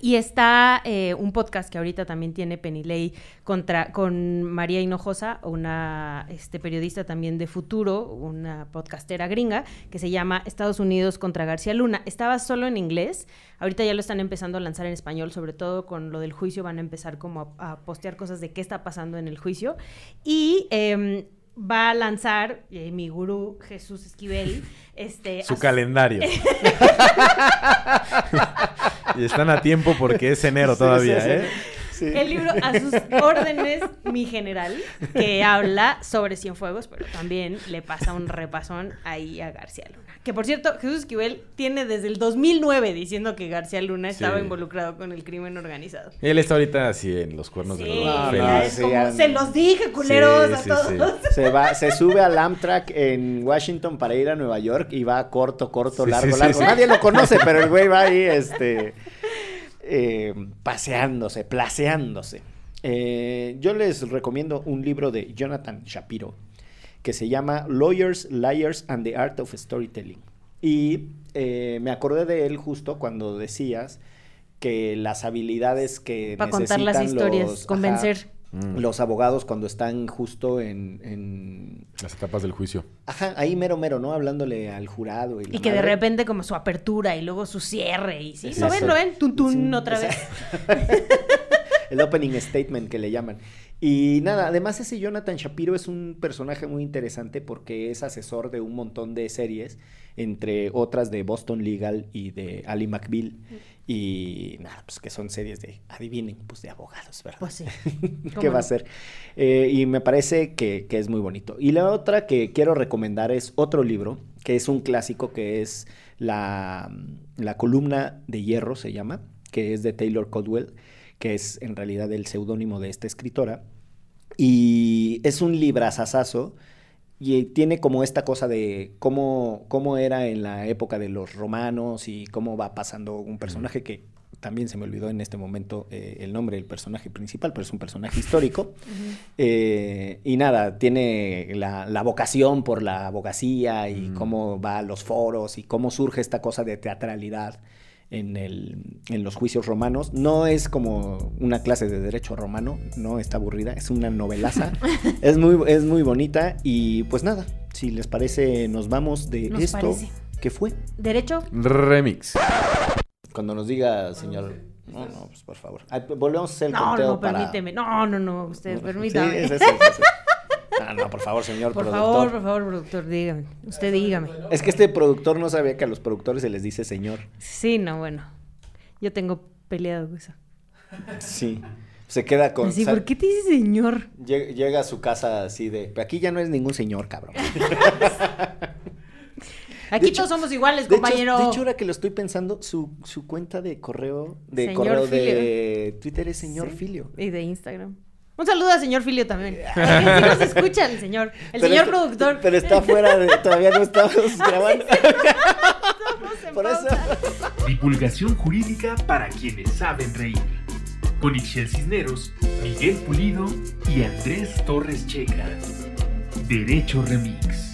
Speaker 4: Y está eh, un podcast que ahorita también tiene Penilei contra, con María Hinojosa, una este, periodista también de futuro, una podcastera gringa, que se llama Estados Unidos contra García Luna. Estaba solo en inglés, ahorita ya lo están empezando a lanzar en español, sobre todo con lo del juicio, van a empezar como a, postear cosas de qué está pasando en el juicio. Y em, va a lanzar eh, mi gurú Jesús Esquivel. Este,
Speaker 3: Su
Speaker 4: a-
Speaker 3: calendario. *laughs* y están a tiempo porque es enero
Speaker 2: Sí,
Speaker 3: todavía,
Speaker 2: sí.
Speaker 3: ¿eh?
Speaker 2: Sí.
Speaker 4: El libro A sus órdenes, mi general, que habla sobre Cienfuegos, pero también le pasa un repasón ahí a García Luna. Que por cierto, Jesús Esquivel tiene desde el 2009 diciendo que García Luna estaba
Speaker 3: Sí.
Speaker 4: involucrado con el crimen organizado.
Speaker 3: Él está ahorita así en los cuernos
Speaker 4: Sí,
Speaker 3: de
Speaker 2: No,
Speaker 3: los
Speaker 2: no, sí,
Speaker 4: como,
Speaker 2: ya-
Speaker 4: se los dije, culeros,
Speaker 3: Sí,
Speaker 4: a
Speaker 3: sí,
Speaker 4: todos.
Speaker 3: sí. *laughs*
Speaker 2: Se va, se sube al Amtrak en Washington para ir a Nueva York y va corto, corto,
Speaker 3: Sí,
Speaker 2: largo,
Speaker 3: sí, sí,
Speaker 2: largo.
Speaker 3: sí.
Speaker 2: Nadie lo conoce, pero el güey va ahí, *laughs* este, eh, paseándose, placeándose. Eh, yo les recomiendo un libro de Jonathan Shapiro que se llama Lawyers, Liars and the Art of Storytelling. Y eh, me acordé de él justo cuando decías que las habilidades que
Speaker 4: Para contar las
Speaker 2: necesitan
Speaker 4: historias,
Speaker 2: los-
Speaker 4: convencer.
Speaker 3: Mm,
Speaker 2: los abogados cuando están justo en, en-
Speaker 3: Las etapas del juicio.
Speaker 2: Ajá, ahí mero mero, ¿no? Hablándole al jurado. Y,
Speaker 4: Y que de repente como su apertura y luego su cierre y sí, ¿lo ven? ¿Lo ven? Tun, tun,
Speaker 2: Sí,
Speaker 4: otra vez. *laughs*
Speaker 2: El opening statement que le llaman. Y nada, además ese Jonathan Shapiro es un personaje muy interesante porque es asesor de un montón de series, entre otras de Boston Legal y de Ali McBeal. Y nada, pues que son series de, adivinen, pues de abogados, ¿verdad?
Speaker 4: Pues sí. *laughs*
Speaker 2: ¿Qué
Speaker 4: ¿Cómo
Speaker 2: va a ser? Eh, y me parece que, que es muy bonito. Y la otra que quiero recomendar es otro libro, que es un clásico, que es la, la columna de hierro, se llama, que es de Taylor Caldwell, que es en realidad el seudónimo de esta escritora. Y es un librazazazo y tiene como esta cosa de cómo, cómo era en la época de los romanos y cómo va pasando un personaje que también se me olvidó en este momento eh, el nombre del personaje principal, pero es un personaje histórico. Eh, y nada, tiene la, la vocación por la abogacía y
Speaker 3: Mm.
Speaker 2: cómo va a los foros y cómo surge esta cosa de teatralidad en, el, en los juicios romanos. No es como una clase de derecho romano, no está aburrida, es una novelaza. *laughs* es, muy, es muy bonita y pues nada, si les parece, nos vamos de
Speaker 4: Nos
Speaker 2: esto.
Speaker 4: parece.
Speaker 2: ¿Qué fue?
Speaker 4: ¿Derecho?
Speaker 3: Remix.
Speaker 2: Cuando nos diga, señor... No, no, pues por favor. Volvemos a hacer el
Speaker 4: No,
Speaker 2: conteo
Speaker 4: no,
Speaker 2: para-
Speaker 4: permíteme. No, no, no, usted,
Speaker 2: Sí,
Speaker 4: permítame.
Speaker 2: es es *laughs* eso. Ah, no, por favor, señor
Speaker 4: Por
Speaker 2: productor.
Speaker 4: favor, por favor, productor, dígame. Usted dígame.
Speaker 2: Es que este productor no sabía que a los productores se les dice señor.
Speaker 4: Sí, no, bueno. Yo tengo peleado con eso.
Speaker 2: Sí. Se queda con... Sal-
Speaker 4: ¿por qué te dice señor?
Speaker 2: Llega, llega a su casa así de... "Pero Aquí ya no es ningún señor, cabrón. *laughs*
Speaker 4: Aquí
Speaker 2: hecho-
Speaker 4: todos somos iguales,
Speaker 2: De hecho,
Speaker 4: compañero.
Speaker 2: de hecho, ahora que lo estoy pensando, su, su cuenta de correo, de
Speaker 4: Señor
Speaker 2: correo de Twitter es señor
Speaker 4: Sí.
Speaker 2: Filio.
Speaker 4: Y de Instagram. Un saludo a señor Filio también. *laughs* Porque sí nos escucha el señor. El
Speaker 2: Pero
Speaker 4: señor
Speaker 2: está-
Speaker 4: productor.
Speaker 2: Pero está fuera de... Todavía no estamos *laughs* grabando.
Speaker 4: Estamos en
Speaker 2: Por eso...
Speaker 5: Divulgación jurídica para quienes saben reír. Con Ixel Cisneros, Miguel Pulido y Andrés Torres Checa. Derecho Remix.